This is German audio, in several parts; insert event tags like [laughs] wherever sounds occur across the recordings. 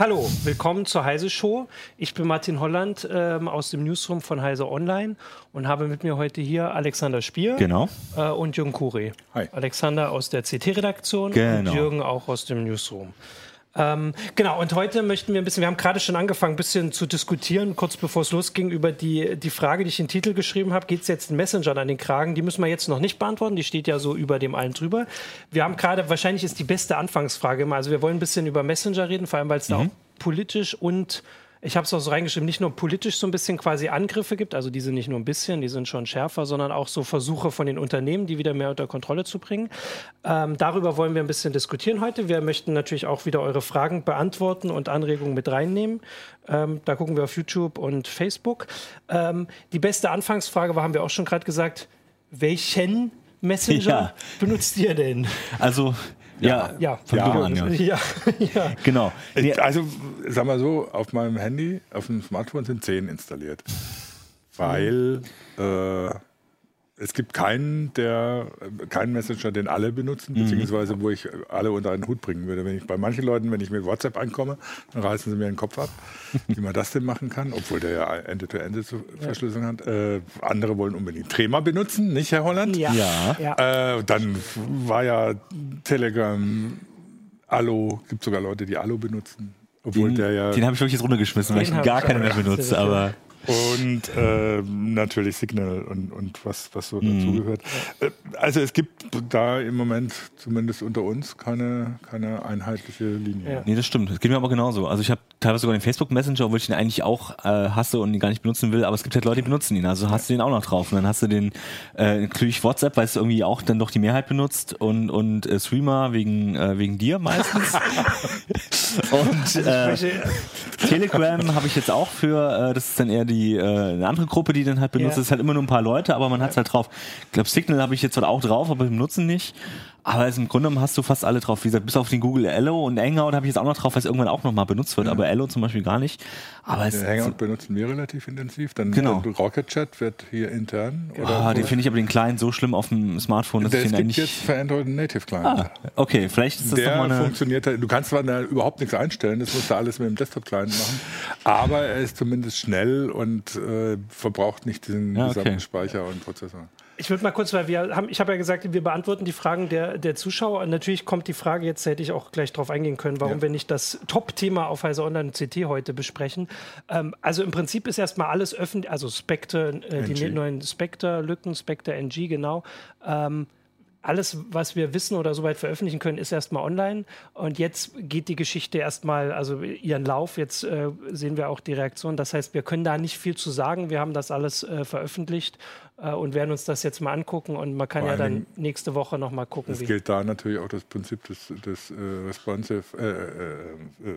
Hallo, willkommen zur Heise Show. Ich bin Martin Holland ähm, aus dem Newsroom von Heise Online und habe mit mir heute hier Alexander Spier genau. äh, und Jürgen Kuri. Hi. Alexander aus der CT-Redaktion Genau. und Jürgen auch aus dem Newsroom. Ähm, genau, und heute möchten wir ein bisschen, wir haben gerade schon angefangen, ein bisschen zu diskutieren, kurz bevor es losging, über die, die Frage, die ich in den Titel geschrieben habe, geht es jetzt den Messengern an den Kragen? Die müssen wir jetzt noch nicht beantworten, die steht ja so über dem allen drüber. Wir haben gerade, wahrscheinlich ist die beste Anfangsfrage immer, also wir wollen ein bisschen über Messenger reden, vor allem, weil es da auch politisch und ich habe es auch so reingeschrieben, nicht nur politisch so ein bisschen quasi Angriffe gibt, also die sind nicht nur ein bisschen, die sind schon schärfer, sondern auch so Versuche von den Unternehmen, die wieder mehr unter Kontrolle zu bringen. Ähm, darüber wollen wir ein bisschen diskutieren heute. Wir möchten natürlich auch wieder eure Fragen beantworten und Anregungen mit reinnehmen. Ähm, da gucken wir auf YouTube und Facebook. Ähm, die beste Anfangsfrage war, haben wir auch schon gerade gesagt, welchen Messenger Ja. benutzt ihr denn? Also, ja, Ja, von Ja. An, ja. [laughs] ja, ja. Genau. Also, sag mal so, auf meinem Handy, auf dem Smartphone sind 10 installiert. Weil äh, es gibt keinen, der, keinen Messenger, den alle benutzen, beziehungsweise wo ich alle unter einen Hut bringen würde. Wenn ich bei manchen Leuten, wenn ich mit WhatsApp einkomme, dann reißen sie mir den Kopf ab, [laughs] wie man das denn machen kann, obwohl der ja Ende-to-Ende-Verschlüsselung hat. Äh, andere wollen unbedingt Trema benutzen, nicht Herr Holland? Ja. Ja. Äh, dann war ja Telegram, Allo, gibt sogar Leute, die Allo benutzen. Obwohl den der ja. den habe ich wirklich jetzt runtergeschmissen, weil ich gar ich keine auch. mehr benutze. Aber Und äh, natürlich Signal und, und was, was so dazugehört. Äh, Also es gibt da im Moment, zumindest unter uns, keine, keine einheitliche Linie. Ja. nee, das stimmt. Das geht mir aber genauso. Also ich habe teilweise sogar den Facebook Messenger, obwohl ich den eigentlich auch äh, hasse und ihn gar nicht benutzen will, aber es gibt halt Leute, die benutzen ihn. Also hast du den auch noch drauf. Und dann hast du den äh, natürlich WhatsApp, weil es irgendwie auch dann doch die Mehrheit benutzt und, und äh, Streamer wegen, äh, wegen dir meistens. [laughs] und äh, Telegram habe ich jetzt auch für, äh, das ist dann eher die äh, eine andere Gruppe, die den halt benutzt. Das ist halt immer nur ein paar Leute, aber man hat's halt drauf. Ich glaube, Signal habe ich jetzt halt auch drauf, aber wir benutzen nicht. Aber also im Grunde genommen hast du fast alle drauf. Wie gesagt, bis auf den Google Allo und Hangout habe ich jetzt auch noch drauf, weil es irgendwann auch nochmal benutzt wird. Aber Allo zum Beispiel gar nicht. Aber es Den Hangout benutzen wir relativ intensiv. Dann Genau. Rocket Chat wird hier intern. Ah, den finde ich aber den kleinen so schlimm auf dem Smartphone, dass der, ich es den gibt jetzt eigentlich. für Android einen Native Client. Ah, okay, vielleicht ist das der mal eine. funktioniert, halt- du kannst zwar da überhaupt nichts einstellen, das musst du alles mit dem Desktop-Client machen, aber er ist zumindest schnell und äh, verbraucht nicht diesen Ja, okay. gesamten Speicher und Prozessor. Ich würde mal kurz, weil wir haben, ich habe ja gesagt, wir beantworten die Fragen der, der Zuschauer. Und natürlich kommt die Frage, jetzt hätte ich auch gleich drauf eingehen können, warum Ja. wir nicht das Top-Thema auf Heise Online CT heute besprechen. Ähm, also im Prinzip ist erstmal alles öffentlich, also Spectre, äh, die neuen Spectre-Lücken, Spectre NG, genau. Ähm, alles, was wir wissen oder soweit veröffentlichen können, ist erstmal online. Und jetzt geht die Geschichte erstmal, also ihren Lauf. Jetzt äh, sehen wir auch die Reaktion. Das heißt, wir können da nicht viel zu sagen. Wir haben das alles äh, veröffentlicht äh, und werden uns das jetzt mal angucken. Und man kann Vor ja dann nächste Woche noch mal gucken, Es gilt da natürlich auch das Prinzip des, des äh, responsive, äh, äh,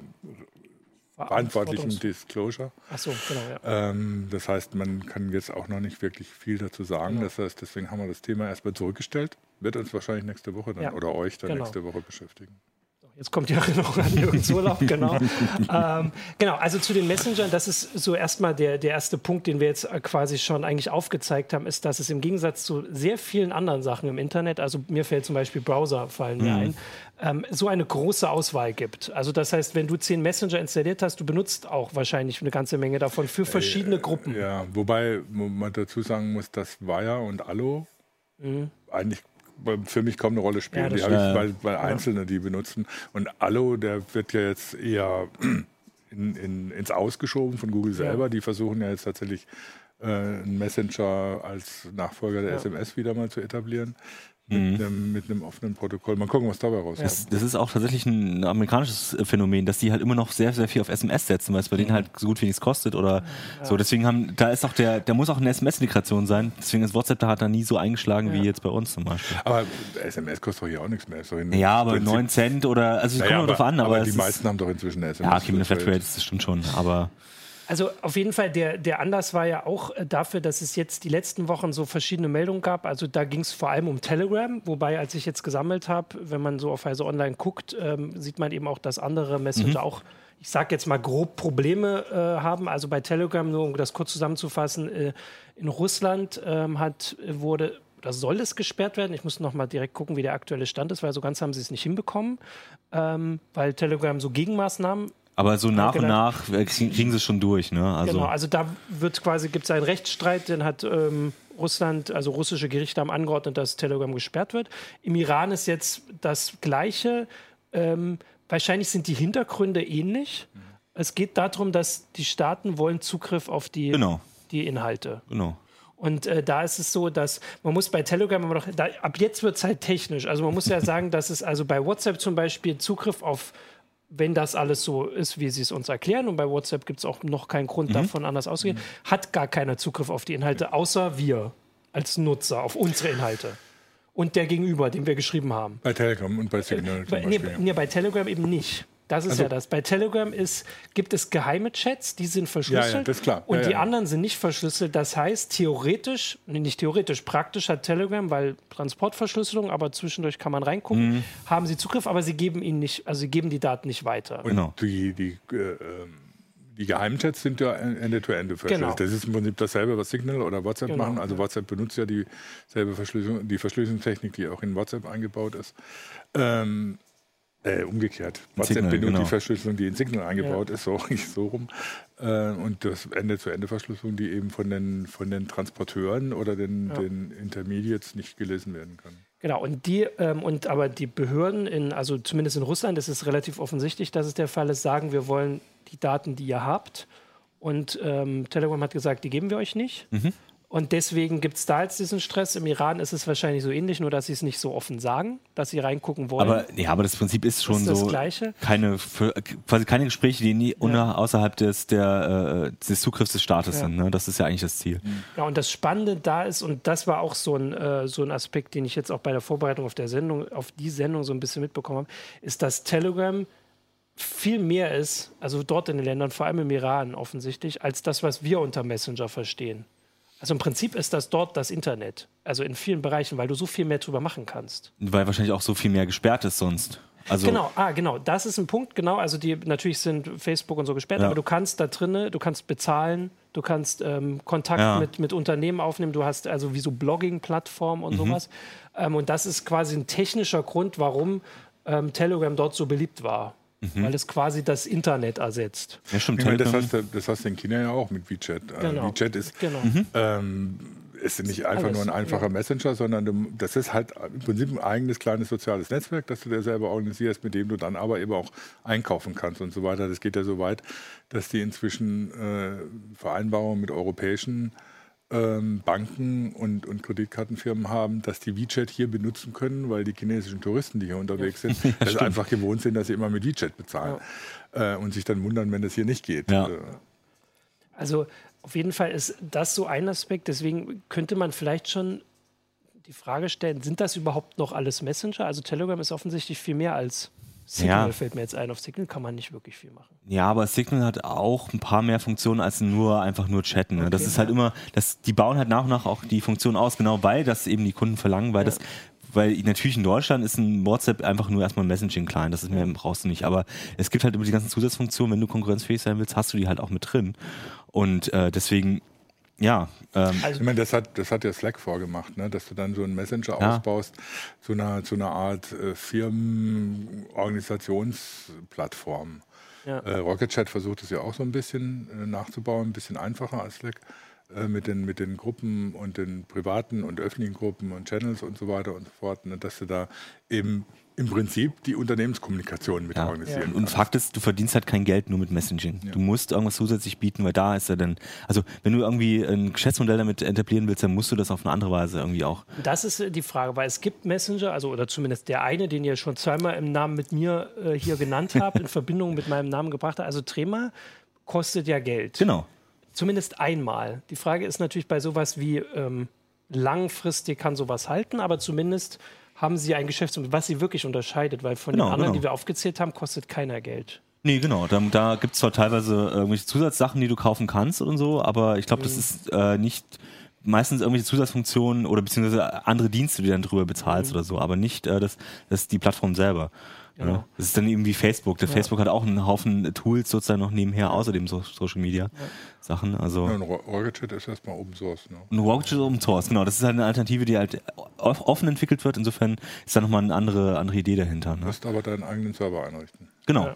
verantwortlichen Disclosure. Ach so, genau, ja. Ähm, das heißt, man kann jetzt auch noch nicht wirklich viel dazu sagen. Das heißt, deswegen haben wir das Thema erstmal zurückgestellt. Wird uns wahrscheinlich nächste Woche dann Ja, oder euch dann genau. nächste Woche beschäftigen. Jetzt kommt die [laughs] Erinnerung an Jürgens Urlaub, genau. [laughs] ähm, genau, also zu den Messengern, das ist so erstmal der, der erste Punkt, den wir jetzt äh, quasi schon eigentlich aufgezeigt haben, ist, dass es im Gegensatz zu sehr vielen anderen Sachen im Internet, also mir fällt zum Beispiel Browser fallen mir ein, ähm, so eine große Auswahl gibt. Also das heißt, wenn du zehn Messenger installiert hast, du benutzt auch wahrscheinlich eine ganze Menge davon für verschiedene Gruppen. Ja, wobei wo man dazu sagen muss, dass Wire und Allo eigentlich für mich kaum eine Rolle spielen. Ja, die habe ich, weil, weil Einzelne die benutzen. Und Allo, der wird ja jetzt eher [clears throat] in, in, ins Ausgeschoben von Google selber. Die versuchen ja jetzt tatsächlich äh, einen Messenger als Nachfolger der. SMS wieder mal zu etablieren. Mit, einem, mit einem offenen Protokoll. Mal gucken, was dabei rauskommt. Das, das ist auch tatsächlich ein amerikanisches Phänomen, dass die halt immer noch sehr, sehr viel auf SMS setzen, weil es bei denen halt so gut wie nichts kostet oder so. Deswegen haben, da ist auch der, da muss auch eine SMS-Integration sein. Deswegen ist WhatsApp da hat da nie so eingeschlagen wie jetzt bei uns zum Beispiel. Aber SMS kostet doch hier auch nichts mehr. In- Ja, aber im 9 Cent oder, also es Naja, kommt nur drauf an, aber, die es meisten ist, haben doch inzwischen eine SMS. ja, okay, mit der Flatrate, das stimmt schon, aber Also auf jeden Fall, der, der Anlass war ja auch äh, dafür, dass es jetzt die letzten Wochen so verschiedene Meldungen gab. Also da ging es vor allem um Telegram, wobei als ich jetzt gesammelt habe, wenn man so auf Heise Online guckt, ähm, sieht man eben auch, dass andere Messenger auch, ich sage jetzt mal grob Probleme äh, haben. Also bei Telegram, nur um das kurz zusammenzufassen, äh, in Russland ähm, hat, wurde oder soll es gesperrt werden? Ich muss noch mal direkt gucken, wie der aktuelle Stand ist, weil so ganz haben sie es nicht hinbekommen, ähm, weil Telegram so Gegenmaßnahmen Aber so nach und nach äh, kriegen sie es schon durch, ne? Also genau, also da wird quasi, gibt es einen Rechtsstreit, den hat ähm, Russland, also russische Gerichte haben angeordnet, dass Telegram gesperrt wird. Im Iran ist jetzt das Gleiche. Ähm, wahrscheinlich sind die Hintergründe ähnlich. Mhm. Es geht darum, dass die Staaten wollen Zugriff auf die, genau. die Inhalte. Genau. Und äh, da ist es so, dass man muss bei Telegram immer noch, da, ab jetzt wird es halt technisch. Also man muss ja [laughs] sagen, dass es also bei WhatsApp zum Beispiel Zugriff auf, wenn das alles so ist, wie sie es uns erklären, und bei WhatsApp gibt es auch noch keinen Grund mhm. davon anders auszugehen, mhm. hat gar keiner Zugriff auf die Inhalte, außer wir als Nutzer, auf unsere Inhalte. Und der Gegenüber, den wir geschrieben haben. Bei Telegram und bei Signal. Äh, bei, nee, nee, bei Telegram eben nicht. Das ist also, ja das. Bei Telegram ist, gibt es geheime Chats, die sind verschlüsselt. Ja, ja, das ist klar. Und ja, die anderen sind nicht verschlüsselt. Das heißt, theoretisch, nicht theoretisch, praktisch hat Telegram, weil Transportverschlüsselung, aber zwischendurch kann man reingucken, mhm. haben sie Zugriff, aber sie geben ihnen nicht, also sie geben die Daten nicht weiter. Und genau. die, die äh, ähm, die Geheimchats sind ja Ende-to-Ende verschlüsselt. Genau. Das ist im Prinzip dasselbe, was Signal oder WhatsApp genau, machen. Also WhatsApp benutzt ja dieselbe Verschlüsselung, die Verschlüsselungstechnik, die auch in WhatsApp eingebaut ist. Ähm, äh, umgekehrt. WhatsApp Signal, benutzt genau. die Verschlüsselung, die in Signal eingebaut ja. ist, so, so rum. Äh, und das Ende-zu-Ende-Verschlüsselung, die eben von den, von den Transporteuren oder den, ja. den Intermediates nicht gelesen werden kann. Genau, und die, ähm, und aber die Behörden in, also zumindest in Russland ist es relativ offensichtlich, dass es der Fall ist, sagen, wir wollen die Daten, die ihr habt. Und ähm, Telegram hat gesagt, die geben wir euch nicht. Mhm. Und deswegen gibt es da jetzt diesen Stress. Im Iran ist es wahrscheinlich so ähnlich, nur dass sie es nicht so offen sagen, dass sie reingucken wollen. Aber, ja, aber das Prinzip ist schon ist das so. Gleiche. Keine, für, quasi keine Gespräche, die nie ja. außerhalb des, der, äh, des Zugriffs des Staates ja. sind. Ne? Das ist ja eigentlich das Ziel. Ja, und das Spannende da ist, und das war auch so ein, äh, so ein Aspekt, den ich jetzt auch bei der Vorbereitung auf der Sendung, auf die Sendung so ein bisschen mitbekommen habe, ist, dass Telegram viel mehr ist, also dort in den Ländern, vor allem im Iran offensichtlich, als das, was wir unter Messenger verstehen. Also im Prinzip ist das dort das Internet. Also in vielen Bereichen, weil du so viel mehr drüber machen kannst. Weil wahrscheinlich auch so viel mehr gesperrt ist sonst. Also genau, ah, genau, das ist ein Punkt, genau. Also die natürlich sind Facebook und so gesperrt, ja. aber du kannst da drinnen, du kannst bezahlen, du kannst ähm, Kontakt ja. mit, mit Unternehmen aufnehmen, du hast also wie so Blogging-Plattformen und mhm. sowas. Ähm, und das ist quasi ein technischer Grund, warum ähm, Telegram dort so beliebt war mhm. weil es quasi das Internet ersetzt. Ja, stimmt. Ich meine, das, hast du, das hast du in China ja auch mit WeChat. Äh, genau. WeChat ist, genau. Mhm. ähm, ist nicht einfach Alles, nur ein einfacher ja. Messenger, sondern du, das ist halt im Prinzip ein eigenes kleines soziales Netzwerk, das du dir selber organisierst, mit dem du dann aber eben auch einkaufen kannst und so weiter. Das geht ja so weit, dass die inzwischen äh, Vereinbarungen mit europäischen ähm, Banken und, und Kreditkartenfirmen haben, dass die WeChat hier benutzen können, weil die chinesischen Touristen, die hier unterwegs ja. sind, [laughs] das einfach gewohnt sind, dass sie immer mit WeChat bezahlen ja. äh, und sich dann wundern, wenn das hier nicht geht. Ja. Äh, also auf jeden Fall ist das so ein Aspekt. Deswegen könnte man vielleicht schon die Frage stellen, sind das überhaupt noch alles Messenger? Also Telegram ist offensichtlich viel mehr als Signal ja. fällt mir jetzt ein. Auf Signal kann man nicht wirklich viel machen. Ja, aber Signal hat auch ein paar mehr Funktionen als nur einfach nur chatten. Ne? Okay, das ist halt immer, das, die bauen halt nach und nach auch die Funktion aus, genau weil das eben die Kunden verlangen, weil ja. das weil natürlich in Deutschland ist ein WhatsApp einfach nur erstmal ein Messaging-Client, das ist mehr brauchst du nicht. Aber es gibt halt immer die ganzen Zusatzfunktionen, wenn du konkurrenzfähig sein willst, hast du die halt auch mit drin. Und äh, deswegen ja. Ähm, also, ich meine, das hat, das hat ja Slack vorgemacht, ne? dass du dann so einen Messenger ja. ausbaust zu einer, zu einer Art äh, Firmenorganisationsplattform. Ja. Äh, Rocket Chat versucht es ja auch so ein bisschen äh, nachzubauen, ein bisschen einfacher als Slack äh, mit, den, mit den Gruppen und den privaten und öffentlichen Gruppen und Channels und so weiter und so fort, ne? dass du da eben im Prinzip die Unternehmenskommunikation mit ja. organisieren. Ja. Und Fakt ist, du verdienst halt kein Geld nur mit Messaging. Ja. Du musst irgendwas zusätzlich bieten, weil da ist er dann, also wenn du irgendwie ein Geschäftsmodell damit etablieren willst, dann musst du das auf eine andere Weise irgendwie auch. Das ist äh, die Frage, weil es gibt Messenger, also oder zumindest der eine, den ihr schon zweimal im Namen mit mir äh, hier genannt [laughs] habt, in Verbindung mit meinem Namen gebracht habt. Also Trema kostet ja Geld. Genau. Zumindest einmal. Die Frage ist natürlich bei sowas wie ähm, langfristig kann sowas halten, aber zumindest haben sie ein Geschäftsmodell, was sie wirklich unterscheidet, weil von genau, den anderen, genau. die wir aufgezählt haben, kostet keiner Geld. Nee, genau. Da, da gibt es zwar teilweise irgendwelche Zusatzsachen, die du kaufen kannst und so, aber ich glaube, mhm. das ist äh, nicht meistens irgendwelche Zusatzfunktionen oder beziehungsweise andere Dienste, die dann drüber bezahlst mhm. oder so, aber nicht äh, das, das die Plattform selber. Genau. Das ist dann eben wie Facebook. Der ja. Facebook hat auch einen Haufen Tools sozusagen noch nebenher, außer dem so Social Media ja. Sachen. Also ja, ein Rocket ist erstmal Open Source. Ne? Ein Rocket ist Open Source, genau. Das ist halt eine Alternative, die halt offen entwickelt wird. Insofern ist da nochmal eine andere, andere Idee dahinter. Ne? Du musst aber deinen eigenen Server einrichten. Genau.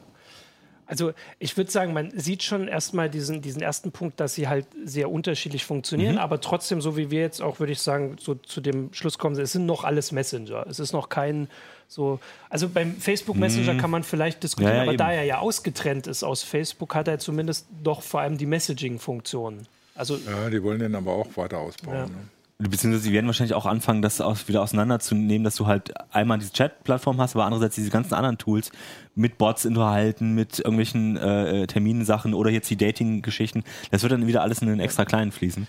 Also ich würde sagen, man sieht schon erstmal diesen, diesen ersten Punkt, dass sie halt sehr unterschiedlich funktionieren, mhm. aber trotzdem, so wie wir jetzt auch, würde ich sagen, so zu dem Schluss kommen, es sind noch alles Messenger. Es ist noch kein so, also beim Facebook Messenger mhm. kann man vielleicht diskutieren, ja, ja, aber eben. da er ja ausgetrennt ist aus Facebook, hat er zumindest doch vor allem die Messaging-Funktion. Also, ja, die wollen den aber auch weiter ausbauen. Ja. Ne? Beziehungsweise sie werden wahrscheinlich auch anfangen, das wieder auseinanderzunehmen, dass du halt einmal diese Chat-Plattform hast, aber andererseits diese ganzen anderen Tools mit Bots unterhalten, mit irgendwelchen äh, Terminsachen oder jetzt die Dating-Geschichten. Das wird dann wieder alles in den extra kleinen fließen.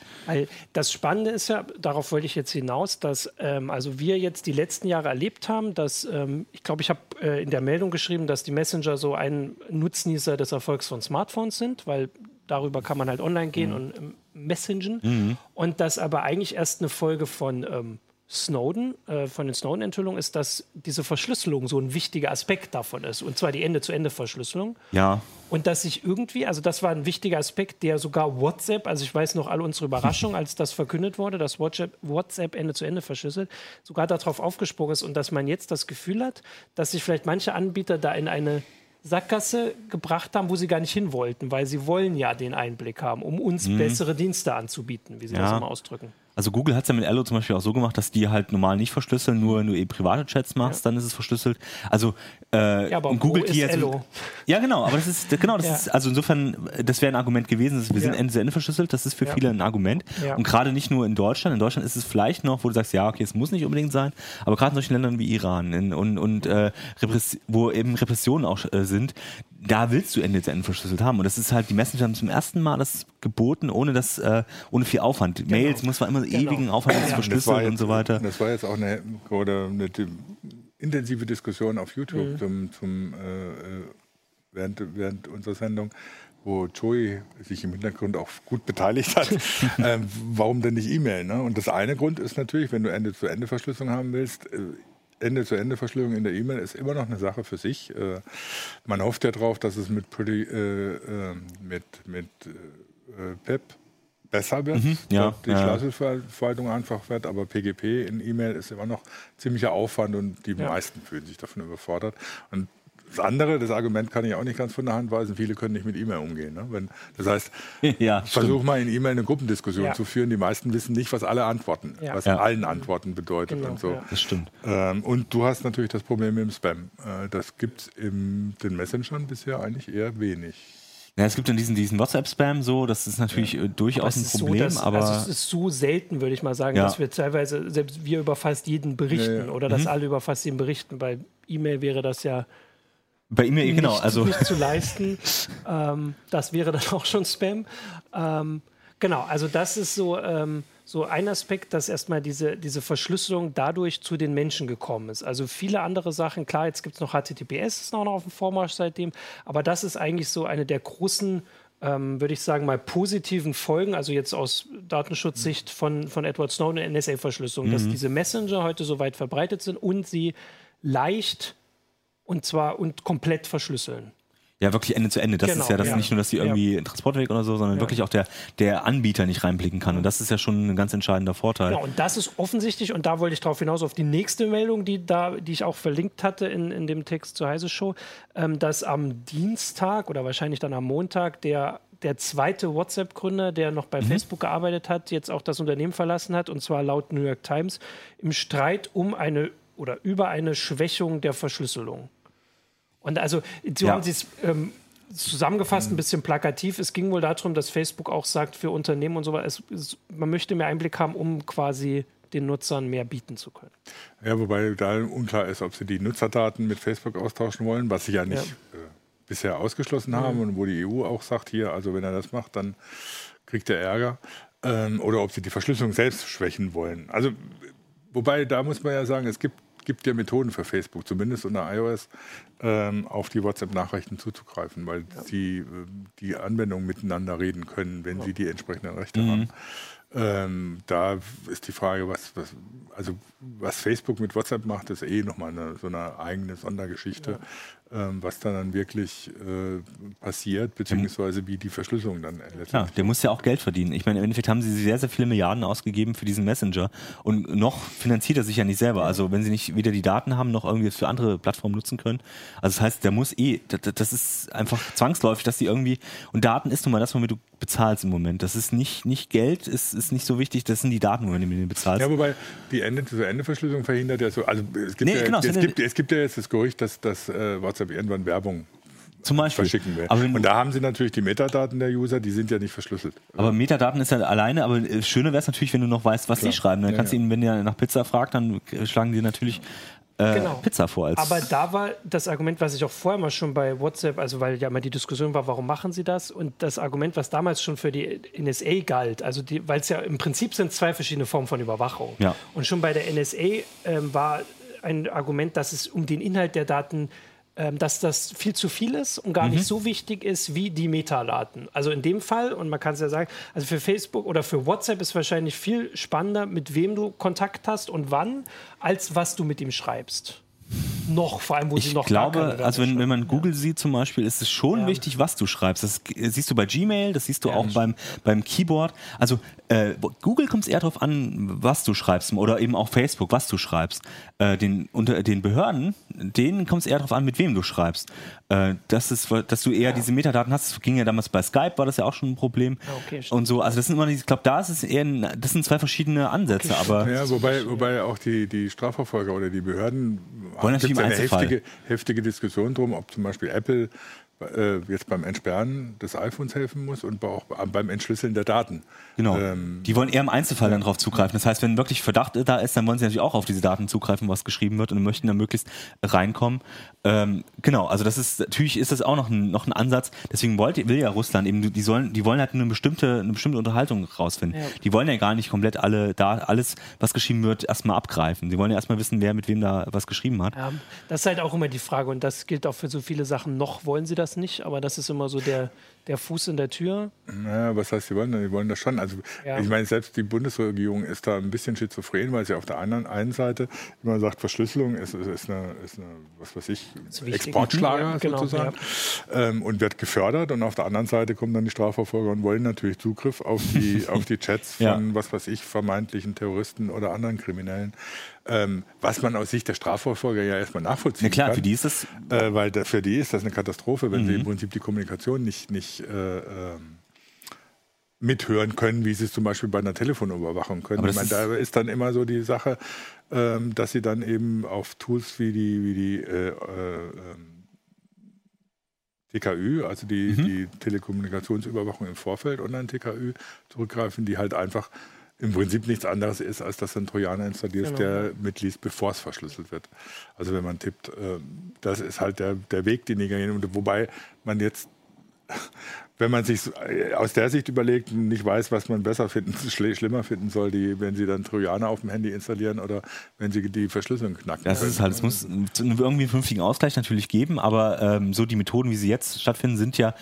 Das Spannende ist ja, darauf wollte ich jetzt hinaus, dass ähm, also wir jetzt die letzten Jahre erlebt haben, dass ähm, ich glaube, ich habe äh, in der Meldung geschrieben, dass die Messenger so ein Nutznießer des Erfolgs von Smartphones sind, weil darüber kann man halt online gehen mhm. und ähm, messengen. Mhm. Und das aber eigentlich erst eine Folge von ähm, Snowden, äh, von den Snowden-Enthüllungen, ist, dass diese Verschlüsselung so ein wichtiger Aspekt davon ist. Und zwar die Ende-zu-Ende-Verschlüsselung. Ja. Und dass sich irgendwie, also das war ein wichtiger Aspekt, der sogar WhatsApp, also ich weiß noch alle unsere Überraschung, [laughs] als das verkündet wurde, dass WhatsApp, WhatsApp Ende-zu-Ende verschlüsselt, sogar darauf aufgesprungen ist und dass man jetzt das Gefühl hat, dass sich vielleicht manche Anbieter da in eine Sackgasse gebracht haben, wo sie gar nicht hin wollten, weil sie wollen ja den Einblick haben, um uns mhm. bessere Dienste anzubieten, wie sie ja. das immer ausdrücken. Also Google hat es ja mit Allo zum Beispiel auch so gemacht, dass die halt normal nicht verschlüsseln, nur nur eben private Chats machst, ja. dann ist es verschlüsselt. Also äh, ja, aber Google die jetzt. Allo? Ja, genau, aber das ist genau, das ja. ist also insofern, das wäre ein Argument gewesen, wir sind Ende zu Ende verschlüsselt, das ist für viele ein Argument. Und gerade nicht nur in Deutschland. In Deutschland ist es vielleicht noch, wo du sagst, ja, okay, es muss nicht unbedingt sein, aber gerade in solchen Ländern wie Iran in, und, und äh, wo eben Repressionen auch äh, sind, da willst du Ende zu Ende verschlüsselt haben. Und das ist halt, die Messenger haben zum ersten Mal das geboten, ohne das, äh, ohne viel Aufwand. Genau. Mails muss man immer genau. ewigen Aufwand ja. verschlüsseln und so weiter. Das war jetzt auch eine, oder eine intensive Diskussion auf YouTube mhm. zum, zum äh, äh, während, während unserer Sendung wo Joey sich im Hintergrund auch gut beteiligt hat, [laughs] ähm, warum denn nicht E-Mail? Ne? Und das eine Grund ist natürlich, wenn du Ende-zu-Ende-Verschlüsselung haben willst, äh, Ende-zu-Ende-Verschlüsselung in der E-Mail ist immer noch eine Sache für sich. Äh, man hofft ja darauf, dass es mit, Pretty, äh, äh, mit, mit äh, PEP besser wird, mhm, ja, die ja. Schlüsselverwaltung einfach wird, aber PGP in E-Mail ist immer noch ziemlicher Aufwand und die ja. meisten fühlen sich davon überfordert. Und das andere, das Argument kann ich auch nicht ganz von der Hand weisen, viele können nicht mit E-Mail umgehen. Ne? Wenn, das heißt, [laughs] ja, versuch mal in E-Mail eine Gruppendiskussion ja. zu führen. Die meisten wissen nicht, was alle antworten, ja. was allen Antworten bedeutet genau, und so. Das stimmt. Ähm, und du hast natürlich das Problem mit dem Spam. Äh, das gibt es in den Messengern bisher eigentlich eher wenig. Ja, es gibt dann diesen, diesen WhatsApp-Spam so, das ist natürlich ja. Äh, durchaus ein Problem, so, dass, aber. Also es ist so selten, würde ich mal sagen, ja. dass wir teilweise, selbst wir über fast jeden berichten ja, oder dass mhm. alle über fast jeden berichten. Bei E-Mail wäre das ja bei E-Mail, genau. Also. Nicht zu [laughs] leisten. ähm, das wäre dann auch schon Spam. Ähm, genau, also das ist so, ähm, so ein Aspekt, dass erstmal diese, diese Verschlüsselung dadurch zu den Menschen gekommen ist. Also viele andere Sachen, klar, jetzt gibt es noch HTTPS, ist noch auf dem Vormarsch seitdem, aber das ist eigentlich so eine der großen ähm, würde ich sagen, mal positiven Folgen, also jetzt aus Datenschutzsicht von, von Edward Snowden und NSA-Verschlüsselung, mhm. dass diese Messenger heute so weit verbreitet sind und sie leicht und zwar und komplett verschlüsseln. Ja, wirklich Ende zu Ende. Das genau, ist ja das ja. nicht nur, dass die irgendwie ja. Transportweg oder so, sondern ja. wirklich auch der, der Anbieter nicht reinblicken kann. Und das ist ja schon ein ganz entscheidender Vorteil. Ja, und das ist offensichtlich, und da wollte ich darauf hinaus, auf die nächste Meldung, die, da, die ich auch verlinkt hatte in, in dem Text zur Heise Show, ähm, dass am Dienstag oder wahrscheinlich dann am Montag der der zweite WhatsApp-Gründer, der noch bei mhm. Facebook gearbeitet hat, jetzt auch das Unternehmen verlassen hat, und zwar laut New York Times, im Streit um eine oder über eine Schwächung der Verschlüsselung. Und also, so ja. haben Sie es ähm, zusammengefasst, ein bisschen plakativ. Es ging wohl darum, dass Facebook auch sagt, für Unternehmen und so weiter, man möchte mehr Einblick haben, um quasi den Nutzern mehr bieten zu können. Ja, wobei da unklar ist, ob sie die Nutzerdaten mit Facebook austauschen wollen, was sie ja nicht ja. Äh, bisher ausgeschlossen haben mhm. und wo die EU auch sagt, hier, also wenn er das macht, dann kriegt er Ärger. Ähm, oder ob sie die Verschlüsselung selbst schwächen wollen. Also, wobei, da muss man ja sagen, es gibt gibt ja Methoden für Facebook, zumindest unter iOS, ähm, auf die WhatsApp-Nachrichten zuzugreifen, weil ja. sie äh, die Anwendungen miteinander reden können, wenn ja. sie die entsprechenden Rechte mhm. haben. Ähm, da ist die Frage, was, was, also was Facebook mit WhatsApp macht, ist eh nochmal eine, so eine eigene Sondergeschichte. ähm, was dann, dann wirklich äh, passiert, beziehungsweise wie die Verschlüsselung dann letztendlich. Ja, der muss ja auch Geld verdienen. Ich meine, im Endeffekt haben sie sehr, sehr viele Milliarden ausgegeben für diesen Messenger und noch finanziert er sich ja nicht selber. Also wenn sie nicht weder die Daten haben, noch irgendwie für andere Plattformen nutzen können. Also das heißt, der muss eh, das ist einfach zwangsläufig, dass die irgendwie, und Daten ist nun mal das, womit du bezahlst im Moment. Das ist nicht, nicht Geld, ist, ist nicht so wichtig, das sind die Daten, womit du bezahlst. Ja, wobei die Ende-zu-Ende-Verschlüsselung verhindert ja so, also es gibt, nee, ja, genau, es, gibt, es gibt ja jetzt das Gerücht, dass, dass äh, WhatsApp irgendwann Werbung zum Beispiel. verschicken will. Aber und da haben sie natürlich die Metadaten der User, die sind ja nicht verschlüsselt. Aber Metadaten ist ja alleine, aber äh, schöner wäre es natürlich, wenn du noch weißt, was Klar. die schreiben. Dann ja, kannst du ja. ihnen, wenn ihr nach Pizza fragt, dann schlagen die natürlich äh, genau. Pizza vor. Als Aber da war das Argument, was ich auch vorher mal schon bei WhatsApp, also weil ja immer die Diskussion war, warum machen sie das? Und das Argument, was damals schon für die NSA galt, also weil es ja im Prinzip sind zwei verschiedene Formen von Überwachung. Ja. Und schon bei der NSA ähm, war ein Argument, dass es um den Inhalt der Daten ähm, dass das viel zu viel ist und gar mhm. nicht so wichtig ist wie die Metadaten. Also in dem Fall, und man kann es ja sagen, also für Facebook oder für WhatsApp ist wahrscheinlich viel spannender, mit wem du Kontakt hast und wann, als was du mit ihm schreibst noch, vor allem, wo ich sie noch glaube, also wenn, wenn man Google ja. sieht zum Beispiel, ist es schon ja. wichtig, was du schreibst. Das siehst du bei Gmail, das siehst du ja, auch beim, beim Keyboard. Also äh, Google kommt es eher darauf an, was du schreibst oder eben auch Facebook, was du schreibst. Äh, den, unter den Behörden, denen kommt es eher darauf an, mit wem du schreibst. Äh, das ist, dass du eher diese Metadaten hast. Das ging ja damals bei Skype, war das ja auch schon ein Problem. Okay, und so, also das sind immer, ich glaube, da ist es eher, ein, das sind zwei verschiedene Ansätze. Okay, aber ja, wobei, wobei auch die, die Strafverfolger oder die Behörden wollen natürlich eine heftige, heftige Diskussion drum, ob zum Beispiel Apple äh, jetzt beim Entsperren des iPhones helfen muss und auch beim Entschlüsseln der Daten. Genau. Ähm, die wollen eher im Einzelfall dann darauf zugreifen. Das heißt, wenn wirklich Verdacht da ist, dann wollen sie natürlich auch auf diese Daten zugreifen, was geschrieben wird und möchten dann möglichst reinkommen. Ähm, genau, also das ist natürlich ist das auch noch ein, noch ein Ansatz. Deswegen wollte, will ja Russland eben, die sollen, die wollen halt eine bestimmte, eine bestimmte Unterhaltung rausfinden. Ja. Die wollen ja gar nicht komplett alle da alles, was geschrieben wird, erstmal abgreifen. Sie wollen ja erstmal wissen, wer mit wem da was geschrieben hat. Ja, das ist halt auch immer die Frage und das gilt auch für so viele Sachen. Noch wollen sie das nicht, aber das ist immer so der der Fuß in der Tür. Naja, was heißt, sie wollen das? Die wollen das schon. Also ja. ich meine, selbst die Bundesregierung ist da ein bisschen schizophren, weil sie auf der anderen einen Seite immer sagt, Verschlüsselung ist, ist, eine, ist eine, was weiß ich, Exportschlager ja, genau, sozusagen ja. ähm, und wird gefördert. Und auf der anderen Seite kommen dann die Strafverfolger und wollen natürlich Zugriff auf die, [laughs] auf die Chats von, was weiß ich, vermeintlichen Terroristen oder anderen Kriminellen. Ähm, was man aus Sicht der Strafverfolger ja erstmal nachvollziehen kann. Ja klar, kann, für die ist das... Äh, weil da, für die ist das eine Katastrophe, wenn mhm. sie im Prinzip die Kommunikation nicht, nicht äh, äh, mithören können, wie sie es zum Beispiel bei einer Telefonüberwachung können. Aber ich meine, da ist dann immer so die Sache, ähm, dass sie dann eben auf Tools wie die, wie die äh, äh, TKÜ, also die, mhm. die Telekommunikationsüberwachung im Vorfeld, Online-TKÜ, zurückgreifen, die halt einfach im Prinzip nichts anderes ist, als dass ein Trojaner installiert genau. der mitliest, bevor es verschlüsselt wird. Also wenn man tippt, äh, das ist halt der, der Weg, den die gehen. Wobei man jetzt [laughs] wenn man sich äh, aus der Sicht überlegt, nicht weiß, was man besser finden, [laughs] schl schlimmer finden soll, die, wenn sie dann Trojaner auf dem Handy installieren oder wenn sie die Verschlüsselung knacken. Das ist halt, es muss irgendwie einen vernünftigen Ausgleich natürlich geben, aber ähm, so die Methoden, wie sie jetzt stattfinden, sind ja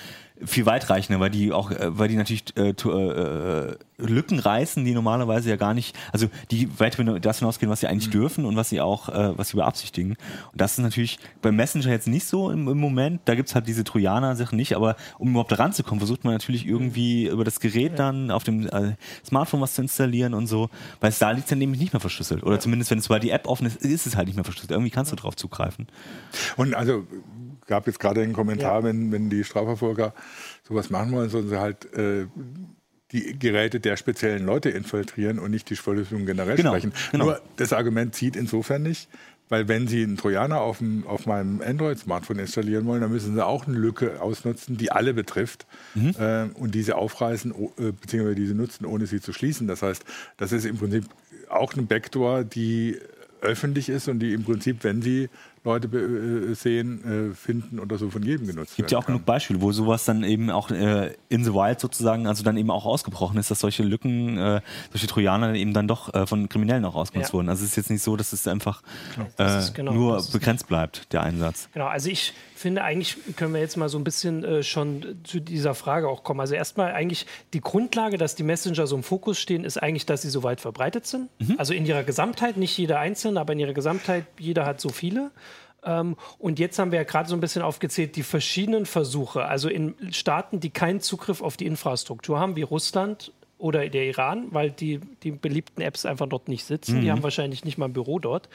viel weitreichender, weil die auch, äh, weil die natürlich äh, äh, Lücken reißen, die normalerweise ja gar nicht, also die weit das hinausgehen, was sie eigentlich mhm. dürfen und was sie auch, äh, was sie beabsichtigen. Und das ist natürlich beim Messenger jetzt nicht so im, im Moment. Da gibt's halt diese Trojaner-Sachen nicht, aber um überhaupt da ranzukommen, versucht man natürlich irgendwie über das Gerät ja. dann auf dem äh, Smartphone was zu installieren und so, weil es da liegt dann nämlich nicht mehr verschlüsselt. Oder ja. zumindest, wenn es bei die App offen ist, ist es halt nicht mehr verschlüsselt. Irgendwie kannst du drauf zugreifen. Und also gab jetzt gerade einen Kommentar, ja. wenn, wenn die Strafverfolger sowas machen wollen, sollen sie halt äh, die Geräte der speziellen Leute infiltrieren und nicht die Verschlüsselung generell genau, sprechen. Genau. Nur das Argument zieht insofern nicht, weil wenn Sie einen Trojaner auf, dem, auf meinem Android-Smartphone installieren wollen, dann müssen Sie auch eine Lücke ausnutzen, die alle betrifft mhm. äh, und diese aufreißen äh, bzw. diese nutzen, ohne sie zu schließen. Das heißt, das ist im Prinzip auch eine Backdoor, die öffentlich ist und die im Prinzip, wenn sie Leute äh, sehen, äh, finden oder so von jedem genutzt Es gibt ja auch kann. genug Beispiele, wo sowas dann eben auch äh, in the wild sozusagen, also dann eben auch ausgebrochen ist, dass solche Lücken, äh, solche Trojaner eben dann doch äh, von Kriminellen auch ausgenutzt ja. wurden. Also es ist jetzt nicht so, dass es einfach genau. genau, nur begrenzt bleibt, der Einsatz. Genau, also ich finde, eigentlich können wir jetzt mal so ein bisschen äh, schon zu dieser Frage auch kommen. Also erstmal eigentlich die Grundlage, dass die Messenger so im Fokus stehen, ist eigentlich, dass sie so weit verbreitet sind. Mhm. Also in ihrer Gesamtheit, nicht jeder einzelne, aber in ihrer Gesamtheit, jeder hat so viele. Ähm, und jetzt haben wir ja gerade so ein bisschen aufgezählt, die verschiedenen Versuche, also in Staaten, die keinen Zugriff auf die Infrastruktur haben, wie Russland oder der Iran, weil die, die beliebten Apps einfach dort nicht sitzen. Mhm. Die haben wahrscheinlich nicht mal ein Büro dort.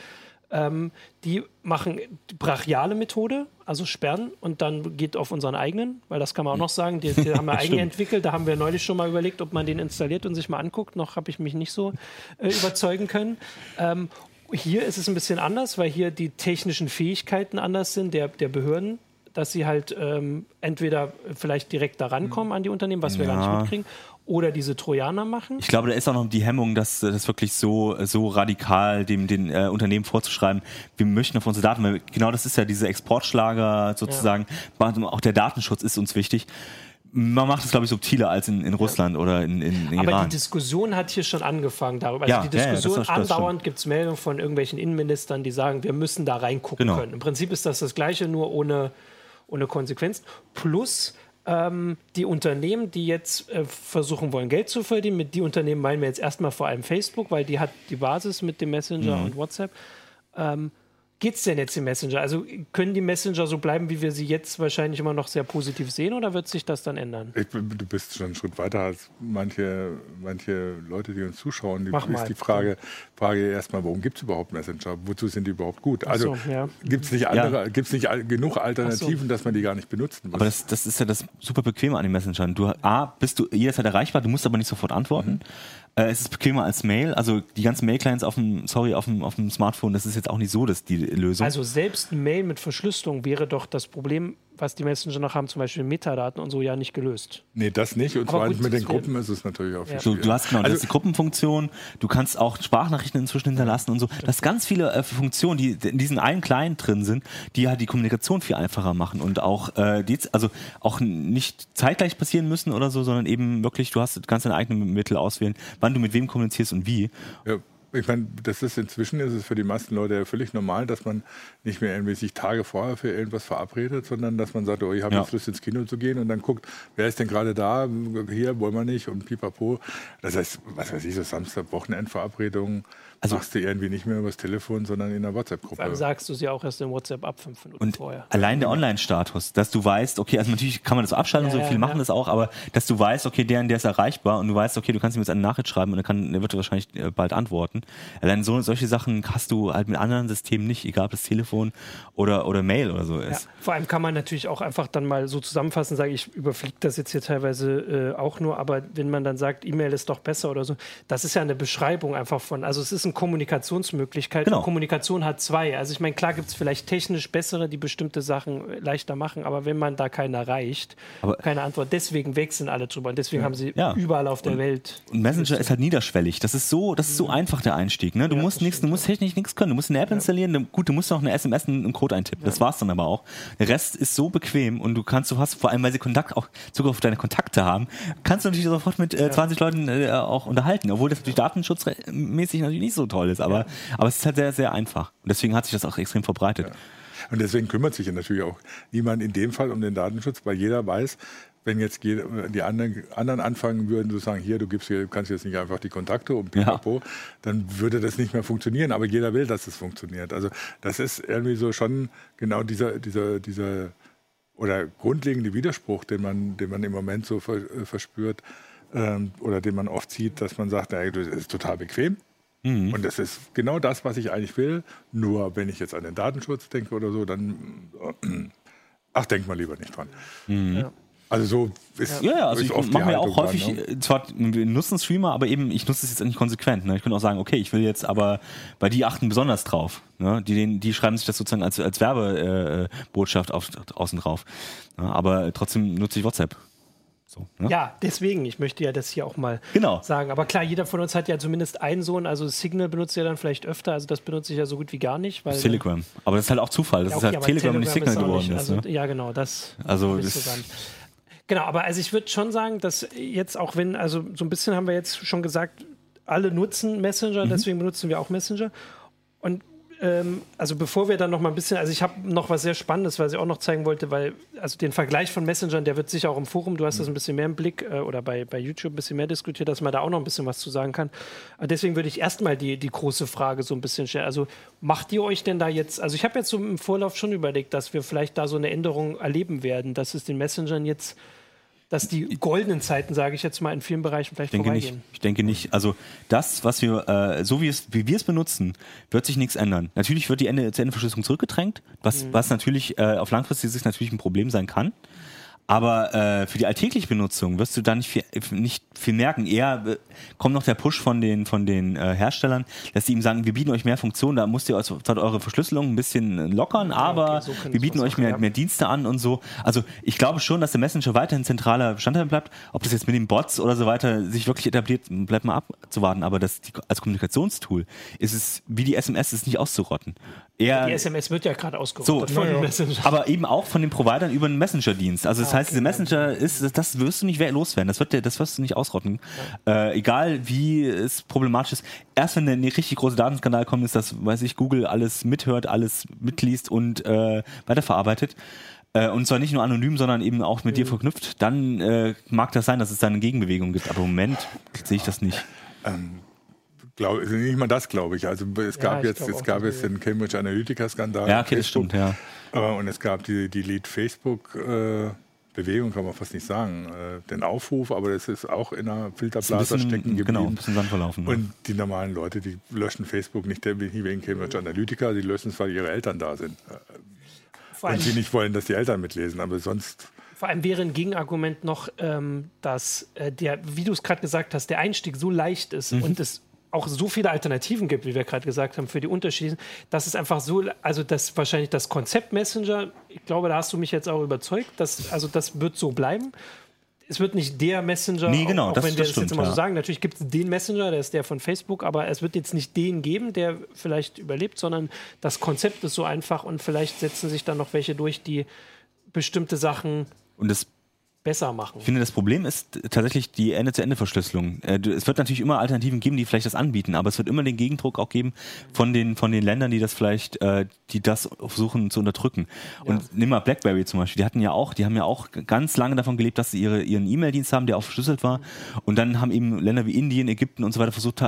Ähm, die machen die brachiale Methode, also sperren und dann geht auf unseren eigenen, weil das kann man auch noch sagen, die, die haben wir [laughs] eigen entwickelt. Da haben wir neulich schon mal überlegt, ob man den installiert und sich mal anguckt. Noch habe ich mich nicht so äh, überzeugen können. Ähm, hier ist es ein bisschen anders, weil hier die technischen Fähigkeiten anders sind der, der Behörden dass sie halt ähm, entweder vielleicht direkt da rankommen an die Unternehmen, was wir ja. gar nicht mitkriegen, oder diese Trojaner machen. Ich glaube, da ist auch noch die Hemmung, das, das wirklich so, so radikal dem, den äh, Unternehmen vorzuschreiben, wir möchten auf unsere Daten, weil genau das ist ja diese Exportschlager sozusagen, ja. auch der Datenschutz ist uns wichtig. Man macht es, glaube ich, subtiler als in, in Russland ja. oder in, in, in Aber Iran. die Diskussion hat hier schon angefangen darüber. Also ja, die Diskussion ja, das, das andauernd gibt es Meldungen von irgendwelchen Innenministern, die sagen, wir müssen da reingucken genau. können. Im Prinzip ist das das Gleiche, nur ohne, ohne Konsequenz. Plus ähm, die Unternehmen, die jetzt äh, versuchen wollen, Geld zu verdienen, mit die Unternehmen meinen wir jetzt erstmal vor allem Facebook, weil die hat die Basis mit dem Messenger mhm. und WhatsApp. Ähm, geht es denn jetzt im Messenger? Also können die Messenger so bleiben, wie wir sie jetzt wahrscheinlich immer noch sehr positiv sehen oder wird sich das dann ändern? Ich, du bist schon einen Schritt weiter als manche, manche Leute, die uns zuschauen. Die, Mach ist die Frage, Frage erstmal, warum gibt es überhaupt Messenger? Wozu sind die überhaupt gut? Also so, ja. gibt es nicht, andere, ja. nicht genug Alternativen, so. dass man die gar nicht benutzen muss? Aber das, das ist ja das super Bequeme an den Messengern. Du A, bist du jederzeit erreichbar, du musst aber nicht sofort antworten. Mhm. Äh, es ist bequemer als Mail. Also die ganzen Mail-Clients auf dem, sorry, auf dem, auf dem Smartphone, das ist jetzt auch nicht so dass die Lösung. Also selbst ein Mail mit Verschlüsselung wäre doch das Problem was die Messenger noch haben, zum Beispiel Metadaten und so, ja nicht gelöst. Nee, das nicht. Und zwar mit den Gruppen ist es natürlich auch viel ja. du, du hast genau, also, das ist die Gruppenfunktion, du kannst auch Sprachnachrichten inzwischen hinterlassen und so. Das sind ganz viele äh, Funktionen, die in diesen einen Client drin sind, die halt die Kommunikation viel einfacher machen und auch, äh, die, also auch nicht zeitgleich passieren müssen oder so, sondern eben wirklich, du hast, kannst deine eigenen Mittel auswählen, wann du mit wem kommunizierst und wie. Ja ich meine, das ist inzwischen ist es für die meisten Leute ja völlig normal, dass man nicht mehr irgendwie sich Tage vorher für irgendwas verabredet, sondern dass man sagt, oh, ich habe ja. jetzt Lust ins Kino zu gehen und dann guckt, wer ist denn gerade da, hier wollen wir nicht und pipapo. Das heißt, was weiß ich, so Samstag, Wochenendverabredungen also machst du irgendwie nicht mehr übers Telefon, sondern in der WhatsApp-Gruppe. Dann sagst du sie auch erst in WhatsApp ab fünf Minuten und vorher. Allein der Online-Status, dass du weißt, okay, also natürlich kann man das abschalten, ja, so viele ja, machen das auch, aber dass du weißt, okay, der und der ist erreichbar und du weißt, okay, du kannst ihm jetzt eine Nachricht schreiben und er, kann, er wird wahrscheinlich äh, bald antworten. Allein so, solche Sachen hast du halt mit anderen Systemen nicht, egal ob das Telefon oder, oder Mail oder so ist. vor allem kann man natürlich auch einfach dann mal so zusammenfassen, sage ich, überfliege das jetzt hier teilweise äh, auch nur, aber wenn man dann sagt, E-Mail ist doch besser oder so, das ist ja eine Beschreibung einfach von, also es ist ein Kommunikations Kommunikationsmöglichkeit. Genau. Und Kommunikation hat zwei. Also ich meine, klar gibt es vielleicht technisch bessere, die bestimmte Sachen leichter machen, aber wenn man da keinen erreicht, aber keine Antwort. Deswegen wechseln alle drüber und deswegen ja. haben sie ja. überall auf der und, Welt. Und Messenger ist halt niederschwellig. Das ist so, das ist so mhm. einfach der Einstieg. Ne? Du ja, musst nichts, du musst technisch nichts können. Du musst eine App installieren. Gut, du musst noch eine SMS, einen Code eintippen. Das war's dann aber auch. Der Rest ist so bequem und du kannst, du hast vor allem, weil sie Kontakt auch Zugriff auf deine Kontakte haben, kannst du natürlich sofort mit äh, 20 Leuten äh, auch unterhalten, obwohl das natürlich datenschutzmäßig natürlich nicht so toll ist. Aber aber es ist halt sehr, sehr einfach. Und deswegen hat sich das auch extrem verbreitet. Und deswegen kümmert sich ja natürlich auch niemand in dem Fall um den Datenschutz, weil jeder weiß, wenn jetzt die anderen, anderen anfangen würden zu sagen, hier, du gibst hier, kannst jetzt nicht einfach die Kontakte und pipapo, ja. dann würde das nicht mehr funktionieren. Aber jeder will, dass es funktioniert. Also das ist irgendwie so schon genau dieser, dieser, dieser oder grundlegende Widerspruch, den man, den man im Moment so verspürt ähm, oder den man oft sieht, dass man sagt, naja, das ist total bequem. Mhm. Und das ist genau das, was ich eigentlich will. Nur wenn ich jetzt an den Datenschutz denke oder so, dann, äh, [clears throat] ach, denk mal lieber nicht dran. Mhm. Ja. Also so ist Ja, ja, also ich mache mir auch häufig, dann, ne? Zwar wir nutzen Streamer, aber eben ich nutze es jetzt nicht konsequent. Ne? Ich könnte auch sagen, okay, ich will jetzt aber, bei die achten besonders drauf. Ne? Die, die schreiben sich das sozusagen als, als Werbebotschaft äh, auf, außen drauf. Ne? Aber trotzdem nutze ich WhatsApp. So, ne? Ja, deswegen, ich möchte ja das hier auch mal genau. sagen. Aber klar, jeder von uns hat ja zumindest einen Sohn, also Signal benutzt ja dann vielleicht öfter, also das benutze ich ja so gut wie gar nicht. Weil, Telegram. Aber das ist halt auch Zufall, dass ja, okay, es halt Telegram, und nicht Signal geworden nicht, also, ist. Ne? Ja, genau, das also das so Genau, aber also ich würde schon sagen, dass jetzt auch wenn, also so ein bisschen haben wir jetzt schon gesagt, alle nutzen Messenger, mhm. deswegen benutzen wir auch Messenger. Und ähm, also bevor wir dann noch mal ein bisschen, also ich habe noch was sehr Spannendes, was ich auch noch zeigen wollte, weil, also den Vergleich von Messengern, der wird sicher auch im Forum, du hast das ein bisschen mehr im Blick äh, oder bei, bei YouTube ein bisschen mehr diskutiert, dass man da auch noch ein bisschen was zu sagen kann. Aber deswegen würde ich erstmal die, die große Frage so ein bisschen stellen. Also macht ihr euch denn da jetzt, also ich habe jetzt so im Vorlauf schon überlegt, dass wir vielleicht da so eine Änderung erleben werden, dass es den Messengern jetzt dass die goldenen Zeiten, sage ich jetzt mal, in vielen Bereichen vielleicht denke vorbeigehen. Nicht. Ich denke nicht. Also das, was wir, äh, so wie, es, wie wir es benutzen, wird sich nichts ändern. Natürlich wird die Ende-zu-Ende-Verschlüsselung zurückgedrängt, was, mhm. was natürlich äh, auf langfristige Sicht natürlich ein Problem sein kann. Aber äh, für die alltägliche Benutzung wirst du da nicht viel, nicht viel merken. Eher äh, kommt noch der Push von den, von den äh, Herstellern, dass sie ihm sagen, wir bieten euch mehr Funktionen, da müsst ihr also, eure Verschlüsselung ein bisschen lockern, aber okay, so wir bieten euch mehr, mehr Dienste an und so. Also ich glaube schon, dass der Messenger weiterhin zentraler Bestandteil bleibt. Ob das jetzt mit den Bots oder so weiter sich wirklich etabliert, bleibt mal abzuwarten. Aber das, die, als Kommunikationstool ist es, wie die SMS, ist nicht auszurotten. Eher, die SMS wird ja gerade ausgerottet so, von ja, [laughs] Messenger. Aber eben auch von den Providern über den Messenger-Dienst. Also das ah, heißt, diese Messenger ist, das wirst du nicht loswerden. Das wird, das wirst du nicht ausrotten. Ja. Äh, egal wie es problematisch ist. Erst wenn ein richtig großer Datenskandal kommt, ist das, weiß ich, Google alles mithört, alles mitliest und äh, weiterverarbeitet. Äh, und zwar nicht nur anonym, sondern eben auch mit mhm. dir verknüpft. Dann äh, mag das sein, dass es da eine Gegenbewegung gibt. Aber im Moment sehe ich das nicht. Ähm Glaub, also nicht mal das, glaube ich. Also es gab ja, jetzt, es gab jetzt den Cambridge Analytica-Skandal. Ja, okay, das stimmt, ja. und es gab die, die Lead Facebook. Äh, Bewegung kann man fast nicht sagen, äh, den Aufruf, aber das ist auch in einer Filterblase stecken geblieben. Genau, ein bisschen Sand verlaufen. Und ja. die normalen Leute, die löschen Facebook nicht wegen Cambridge Analytica, die löschen es, weil ihre Eltern da sind. und sie nicht wollen, dass die Eltern mitlesen, aber sonst vor allem wäre ein Gegenargument noch, ähm, dass äh, der, wie du es gerade gesagt hast, der Einstieg so leicht ist mhm. und es auch so viele Alternativen gibt, wie wir gerade gesagt haben, für die Unterschiede, dass es einfach so, also das wahrscheinlich das Konzept Messenger, ich glaube, da hast du mich jetzt auch überzeugt, dass, also das wird so bleiben. Es wird nicht der Messenger, nee, genau, auch, auch das, wenn wir das, das stimmt, jetzt immer ja. so sagen. Natürlich gibt es den Messenger, der ist der von Facebook, aber es wird jetzt nicht den geben, der vielleicht überlebt, sondern das Konzept ist so einfach und vielleicht setzen sich dann noch welche durch, die bestimmte Sachen und das besser machen. Ich finde, das Problem ist tatsächlich die Ende-zu-Ende-Verschlüsselung. Äh, es wird natürlich immer Alternativen geben, die vielleicht das anbieten, aber es wird immer den Gegendruck auch geben von den, von den Ländern, die das vielleicht, äh, die das versuchen zu unterdrücken. Und ja. nimm mal BlackBerry zum Beispiel. Die hatten ja auch, die haben ja auch ganz lange davon gelebt, dass sie ihre, ihren E-Mail-Dienst haben, der auch verschlüsselt war. Und dann haben eben Länder wie Indien, Ägypten und so weiter versucht,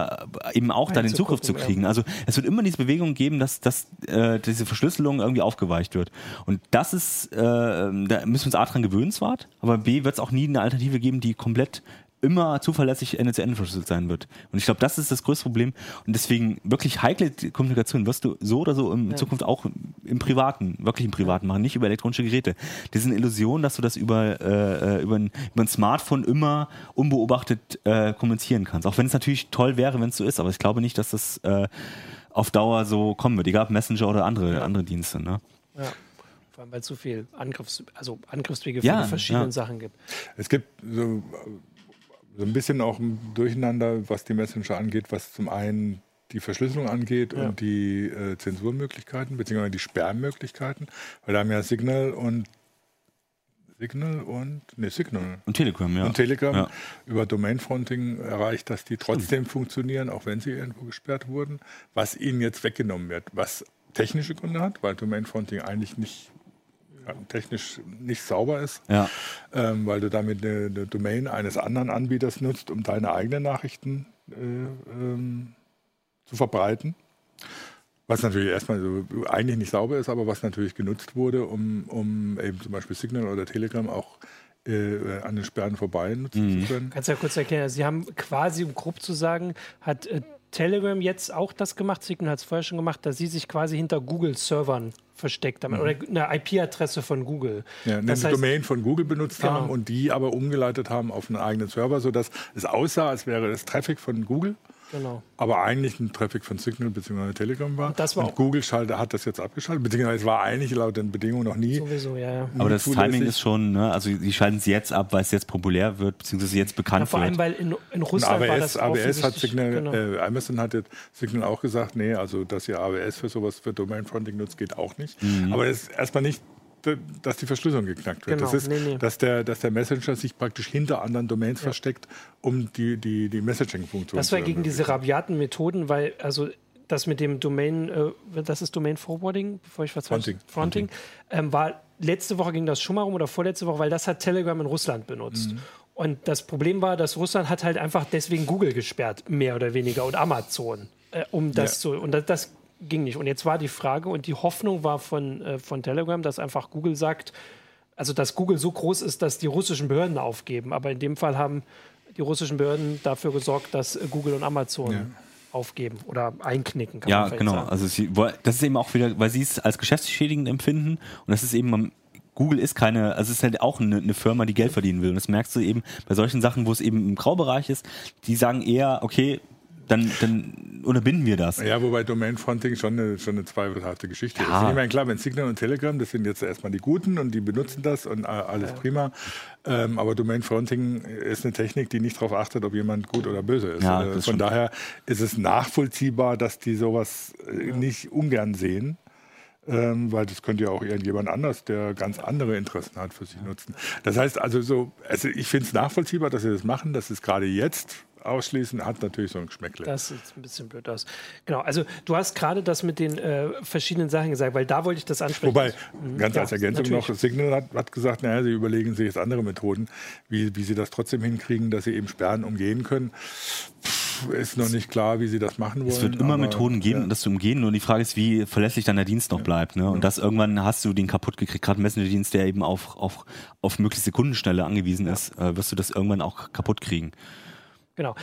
eben auch da den Zugriff zu kriegen. Also es wird immer diese Bewegung geben, dass, dass äh, diese Verschlüsselung irgendwie aufgeweicht wird. Und das ist, äh, da müssen wir uns A dran gewöhnen zwar, aber B wird es auch nie eine Alternative geben, die komplett immer zuverlässig Ende zu Ende verschlüsselt sein wird. Und ich glaube, das ist das größte Problem. Und deswegen wirklich heikle Kommunikation wirst du so oder so in ja. Zukunft auch im Privaten, wirklich im Privaten machen, nicht über elektronische Geräte. Diese Illusion, dass du das über, äh, über, ein, über ein Smartphone immer unbeobachtet äh, kommunizieren kannst. Auch wenn es natürlich toll wäre, wenn es so ist, aber ich glaube nicht, dass das äh, auf Dauer so kommen wird. Egal ob Messenger oder andere, ja. andere Dienste. Ne? Ja. Vor allem, weil es so viel Angriffs, also Angriffswege für ja, die verschiedenen ja. Sachen gibt. Es gibt so, so ein bisschen auch ein Durcheinander, was die Messenger angeht, was zum einen die Verschlüsselung angeht ja. und die äh, Zensurmöglichkeiten, beziehungsweise die Sperrmöglichkeiten. Weil da haben ja Signal und Signal und nee, Signal. Und Telegram, ja. Und Telegram ja. über Domain-Fronting erreicht, dass die trotzdem funktionieren, auch wenn sie irgendwo gesperrt wurden, was ihnen jetzt weggenommen wird, was technische Gründe hat, weil Domain-Fronting eigentlich nicht technisch nicht sauber ist, ja. ähm, weil du damit eine, eine, Domain eines anderen Anbieters nutzt, um deine eigenen Nachrichten äh, ähm, zu verbreiten. Was natürlich erstmal so eigentlich nicht sauber ist, aber was natürlich genutzt wurde, um, um eben zum Beispiel Signal oder Telegram auch äh, an den Sperren vorbei nutzen mhm. zu können. Kannst du ja kurz erklären, Sie haben quasi, um grob zu sagen, hat äh, Telegram jetzt auch das gemacht, Signal hat es vorher schon gemacht, dass sie sich quasi hinter Google-Servern versteckt haben mhm. oder eine IP-Adresse von Google. Ja, eine das heißt, Domain von Google benutzt genau. haben und die aber umgeleitet haben auf einen eigenen Server, sodass es aussah, als wäre das Traffic von Google. Genau. Aber eigentlich ein Traffic von Signal bzw. Telegram war. Und, das war und Google schalte, hat das jetzt abgeschaltet, beziehungsweise es war eigentlich laut den Bedingungen noch nie. Sowieso, ja, ja. Aber das Timing ist schon, ne? also die schalten es jetzt ab, weil es jetzt populär wird, beziehungsweise jetzt bekannt ja, vor wird. Vor allem, weil in, in Russland AWS, war das AWS hat Signal, genau. äh, Amazon hat jetzt Signal auch gesagt, nee, also dass ihr AWS für sowas für Domain Fronting nutzt, geht auch nicht. Mhm. Aber das ist erstmal nicht dass die Verschlüsselung geknackt wird. Genau, das ist, nee, nee. Dass, der, dass der Messenger sich praktisch hinter anderen Domains ja. versteckt, um die, die, die Messaging-Funktion Das war gegen diese rabiaten Methoden, weil also das mit dem Domain, äh, das ist Domain Forwarding, bevor ich was Fronting. Fronting, ähm, war letzte Woche ging das schon mal rum oder vorletzte Woche, weil das hat Telegram in Russland benutzt. Und das Problem war, dass Russland hat halt einfach deswegen Google gesperrt, mehr oder weniger, und Amazon, äh, um das Ja. zu, und das, das ging nicht. Und jetzt war die Frage und die Hoffnung war von, äh, von Telegram, dass einfach Google sagt, also dass Google so groß ist, dass die russischen Behörden aufgeben. Aber in dem Fall haben die russischen Behörden dafür gesorgt, dass äh, Google und Amazon Ja. aufgeben oder einknicken, kann Ja, genau. sagen. Also sie, das ist eben auch wieder, weil sie es als geschäftsschädigend empfinden und das ist eben am- Google ist keine, also es ist halt auch eine, eine Firma, die Geld verdienen will. Und das merkst du eben bei solchen Sachen, wo es eben im Graubereich ist, die sagen eher, okay, dann, dann unterbinden wir das. Ja, wobei Domain Fronting schon eine, schon eine zweifelhafte Geschichte Ja. ist. Ich meine, klar, wenn Signal und Telegram, das sind jetzt erstmal die Guten und die benutzen das und alles prima. Ähm, aber Domain Fronting ist eine Technik, die nicht darauf achtet, ob jemand gut oder böse ist. Ja, Äh, Von stimmt. daher ist es nachvollziehbar, dass die sowas äh, nicht ungern sehen. Ähm, weil das könnte ja auch irgendjemand anders, der ganz andere Interessen hat, für sich nutzen. Das heißt also so, also ich finde es nachvollziehbar, dass sie das machen, dass es gerade jetzt ausschließen, hat natürlich so ein Geschmäckle. Das sieht ein bisschen blöd aus. Genau, also du hast gerade das mit den äh, verschiedenen Sachen gesagt, weil da wollte ich das ansprechen. Wobei, ganz Ja, als Ergänzung natürlich. noch, Signal hat, hat gesagt, naja, sie überlegen sich jetzt andere Methoden, wie, wie sie das trotzdem hinkriegen, dass sie eben Sperren umgehen können. Pff, ist noch nicht klar, wie sie das machen wollen. Es wird immer aber, Methoden geben, ja. das zu umgehen. Nur die Frage ist, wie verlässlich dann der Dienst noch bleibt. Ne? Und das irgendwann hast du den kaputt gekriegt, gerade ein Messenger-Dienst, der eben auf, auf, auf möglichst Sekundenschnelle angewiesen ist, äh, wirst du das irgendwann auch kaputt kriegen. Genau.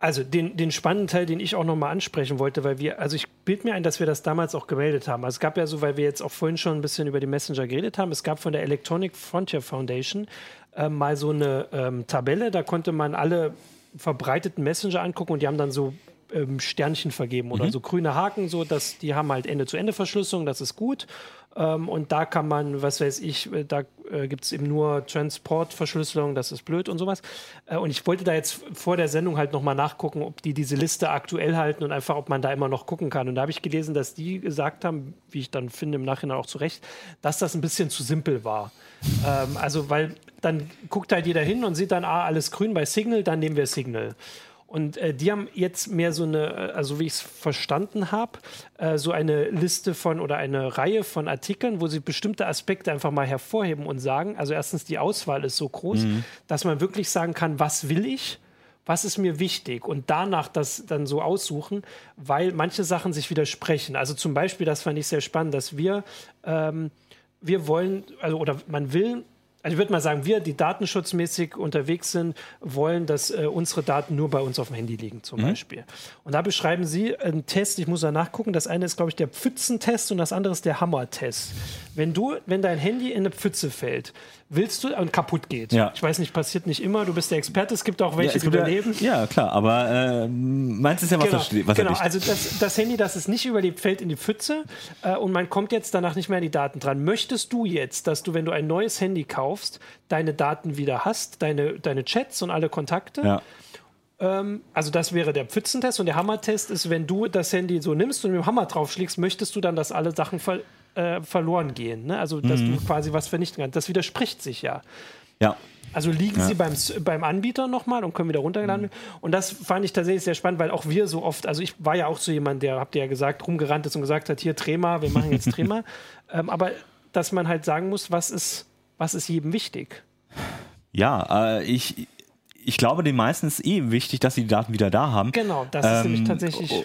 Also den, den spannenden Teil, den ich auch nochmal ansprechen wollte, weil wir, also ich bild mir ein, dass wir das damals auch gemeldet haben. Also es gab ja so, weil wir jetzt auch vorhin schon ein bisschen über die Messenger geredet haben, es gab von der Electronic Frontier Foundation äh, mal so eine ähm, Tabelle, da konnte man alle verbreiteten Messenger angucken und die haben dann so ähm, Sternchen vergeben oder so grüne Haken, so dass die haben halt Ende-zu-Ende-Verschlüsselung, das ist gut. Ähm, und da kann man, was weiß ich, äh, da äh, gibt es eben nur Transportverschlüsselung, das ist blöd und sowas. Äh, und ich wollte da jetzt vor der Sendung halt nochmal nachgucken, ob die diese Liste aktuell halten und einfach, ob man da immer noch gucken kann. Und da habe ich gelesen, dass die gesagt haben, wie ich dann finde, im Nachhinein auch zu Recht, dass das ein bisschen zu simpel war. ähm, also, weil dann guckt halt jeder hin und sieht dann, ah, alles grün bei Signal, dann nehmen wir Signal. Und äh, die haben jetzt mehr so eine, also wie ich es verstanden habe, äh, so eine Liste von oder eine Reihe von Artikeln, wo sie bestimmte Aspekte einfach mal hervorheben und sagen, also erstens die Auswahl ist so groß, dass man wirklich sagen kann, was will ich? Was ist mir wichtig? Und danach das dann so aussuchen, weil manche Sachen sich widersprechen. Also zum Beispiel, das fand ich sehr spannend, dass wir, ähm, wir wollen, also oder man will also ich würde mal sagen, wir, die datenschutzmäßig unterwegs sind, wollen, dass äh, unsere Daten nur bei uns auf dem Handy liegen, zum Beispiel. Und da beschreiben sie einen Test, ich muss da nachgucken, das eine ist, glaube ich, der Pfützentest und das andere ist der Hammertest. Wenn du, wenn dein Handy in eine Pfütze fällt, willst du und kaputt geht. Ja. Ich weiß nicht, passiert nicht immer, du bist der Experte, es gibt auch welche, es die gibt ja- überleben. Ja, klar, aber äh, meins ist ja Genau, wasserdicht. genau. wasserdicht. also das, das Handy, das es nicht überlebt, fällt in die Pfütze äh, und man kommt jetzt danach nicht mehr an die Daten dran. Möchtest du jetzt, dass du, wenn du ein neues Handy kaufst, deine Daten wieder hast, deine, deine Chats und alle Kontakte? ja. Ähm, also das wäre der Pfützentest und der Hammertest ist, wenn du das Handy so nimmst und mit dem Hammer draufschlägst, möchtest du dann, dass alle Sachen ver äh, verloren gehen. Ne? Also dass Mhm. du quasi was vernichten kannst. Das widerspricht sich ja. ja. Also liegen sie beim, beim Anbieter nochmal und können wieder runtergeladen werden. Und das fand ich tatsächlich sehr spannend, weil auch wir so oft, also ich war ja auch so jemand, der, habt ihr ja gesagt, rumgerannt ist und gesagt hat, hier Trema, wir machen jetzt [laughs] Trema. ähm, aber dass man halt sagen muss, was ist, was ist jedem wichtig? Ja, äh, ich, ich glaube, den meisten ist eh wichtig, dass sie die Daten wieder da haben. Genau, das ist nämlich Ähm, tatsächlich.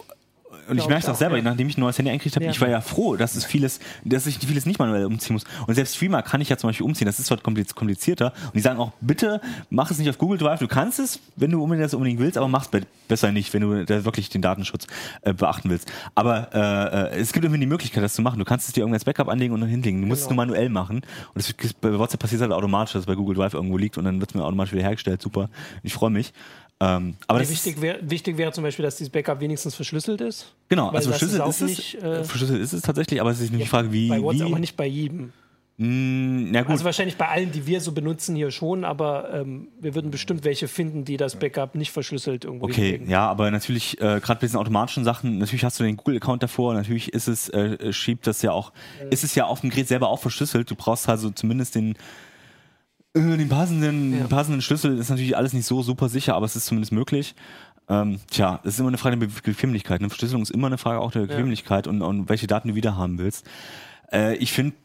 Und ich merke es auch selber, ja. nachdem ich ein neues Handy eingekriegt habe, Ja. ich war ja froh, dass es vieles, dass ich vieles nicht manuell umziehen muss. Und selbst Streamer kann ich ja zum Beispiel umziehen. Das ist dort kompliz- komplizierter. Und die sagen auch, bitte mach es nicht auf Google Drive. Du kannst es, wenn du unbedingt das unbedingt willst, aber mach es be besser nicht, wenn du da wirklich den Datenschutz äh, beachten willst. Aber äh, äh, es gibt irgendwie die Möglichkeit, das zu machen. Du kannst es dir irgendwie als Backup anlegen und dann hinlegen. Du musst es Genau. nur manuell machen. Und das, bei WhatsApp passiert es halt automatisch, dass es bei Google Drive irgendwo liegt und dann wird es mir automatisch wieder hergestellt. Super. Ich freue mich. Ähm, aber Nee, ist- wichtig, wär, wäre zum Beispiel, dass dieses Backup wenigstens verschlüsselt ist. Genau, also verschlüsselt ist, es, nicht, äh, verschlüsselt ist es tatsächlich, aber es ist nicht die Frage, wie. Bei WhatsApp, wie aber nicht bei jedem. Gut, Also wahrscheinlich bei allen, die wir so benutzen hier schon, aber ähm, wir würden bestimmt welche finden, die das Backup nicht verschlüsselt irgendwo okay, hinlegen. ja, aber natürlich, äh, gerade bei diesen automatischen Sachen, natürlich hast du den Google-Account davor, natürlich ist es, äh, schiebt das ja auch, ist es ja auf dem Gerät selber auch verschlüsselt. Du brauchst also zumindest den, äh, den passenden, Ja. passenden Schlüssel, ist natürlich alles nicht so super sicher, aber es ist zumindest möglich. Ähm, tja, das ist immer eine Frage der Bequemlichkeit. Eine Verschlüsselung ist immer eine Frage auch der Bequemlichkeit ja. und, und welche Daten du wieder haben willst. Äh, ich finde,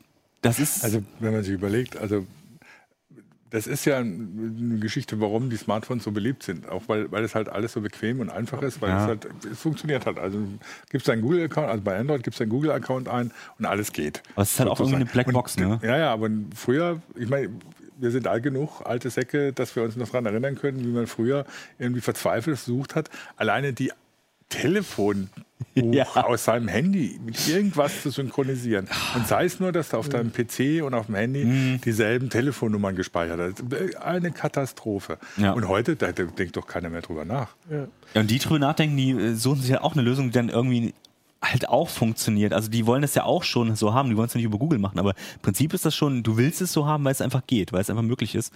das ist. Also, wenn man sich überlegt, also das ist ja eine Geschichte, warum die Smartphones so beliebt sind. Auch weil, weil es halt alles so bequem und einfach ist, weil ja. es halt, es funktioniert halt. Also gibt es einen Google-Account, also bei Android gibt es einen Google-Account ein und alles geht. Aber es ist halt auch irgendwie eine Blackbox, ne? Ja, ja, aber früher, ich meine, wir sind alt genug, alte Säcke, dass wir uns noch daran erinnern können, wie man früher irgendwie verzweifelt versucht hat, alleine die Telefonbuch [laughs] ja. aus seinem Handy mit irgendwas zu synchronisieren. Und sei es nur, dass du auf deinem PC und auf dem Handy mhm. dieselben Telefonnummern gespeichert hast. Eine Katastrophe. Ja. Und heute, da denkt doch keiner mehr drüber nach. Ja. ja und die drüber nachdenken, die äh, suchen sich ja auch eine Lösung, die dann irgendwie halt auch funktioniert. Also die wollen das ja auch schon so haben, die wollen es ja nicht über Google machen, aber im Prinzip ist das schon, du willst es so haben, weil es einfach geht, weil es einfach möglich ist,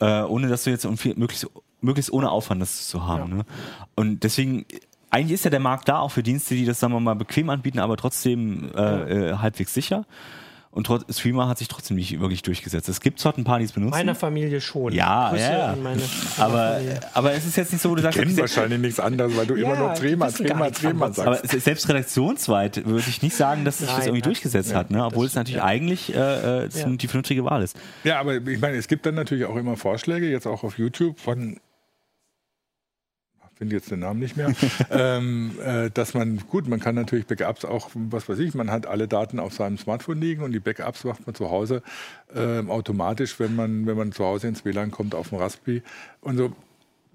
ja. äh, ohne dass du jetzt möglichst, möglichst ohne Aufwand das zu haben. Ja. Ne? Und deswegen eigentlich ist ja der Markt da auch für Dienste, die das, sagen wir mal, bequem anbieten, aber trotzdem äh, äh, halbwegs sicher. Und trotz, Streamer hat sich trotzdem nicht wirklich durchgesetzt. Es gibt zwar ein paar, die es benutzen. Meiner Familie schon. Ja, Grüße ja. [laughs] aber, aber es ist jetzt nicht so, wo du sagst. Ich kenne wahrscheinlich nichts anderes, weil du ja, immer nur Trema, Trema, Trema sagst. Aber selbst redaktionsweit würde ich nicht sagen, dass sich das irgendwie durchgesetzt ja, hat, ne? obwohl es natürlich eigentlich äh, äh die vernünftige Wahl ist. Ja, aber ich meine, es gibt dann natürlich auch immer Vorschläge, jetzt auch auf YouTube von finde jetzt den Namen nicht mehr, [laughs] ähm, äh, dass man, gut, man kann natürlich Backups auch, was weiß ich, man hat alle Daten auf seinem Smartphone liegen und die Backups macht man zu Hause äh, automatisch, wenn man, wenn man zu Hause ins WLAN kommt auf dem Raspberry. Und so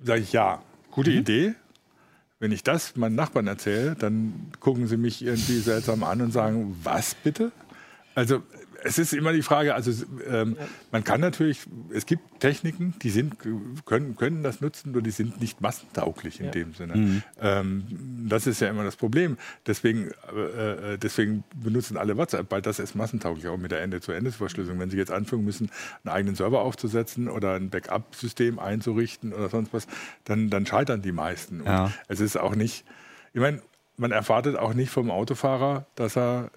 sage ich, ja, gute mhm. Idee. Wenn ich das meinen Nachbarn erzähle, dann gucken sie mich irgendwie seltsam an und sagen, was bitte? Also es ist immer die Frage, also ähm, ja. man kann natürlich, es gibt Techniken, die sind, können, können das nutzen, nur die sind nicht massentauglich in ja. dem Sinne. Mhm. Ähm, das ist ja immer das Problem. Deswegen, äh, äh, deswegen benutzen alle WhatsApp, weil das ist massentauglich, auch mit der Ende-zu-Ende-Verschlüsselung. Wenn Sie jetzt anfangen müssen, einen eigenen Server aufzusetzen oder ein Backup-System einzurichten oder sonst was, dann, dann scheitern die meisten. Ja. es ist auch nicht, ich meine, man erwartet auch nicht vom Autofahrer, dass er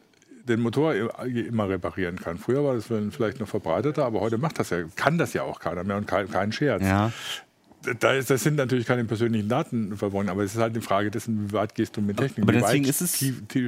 den Motor immer reparieren kann. Früher war das vielleicht noch verbreiteter, aber heute macht das ja, kann das ja auch keiner mehr und kein, kein Scherz. Ja da ist, das sind natürlich keine persönlichen Daten verbunden, aber es ist halt eine Frage dessen, wie weit gehst du mit Technik, aber deswegen ist es,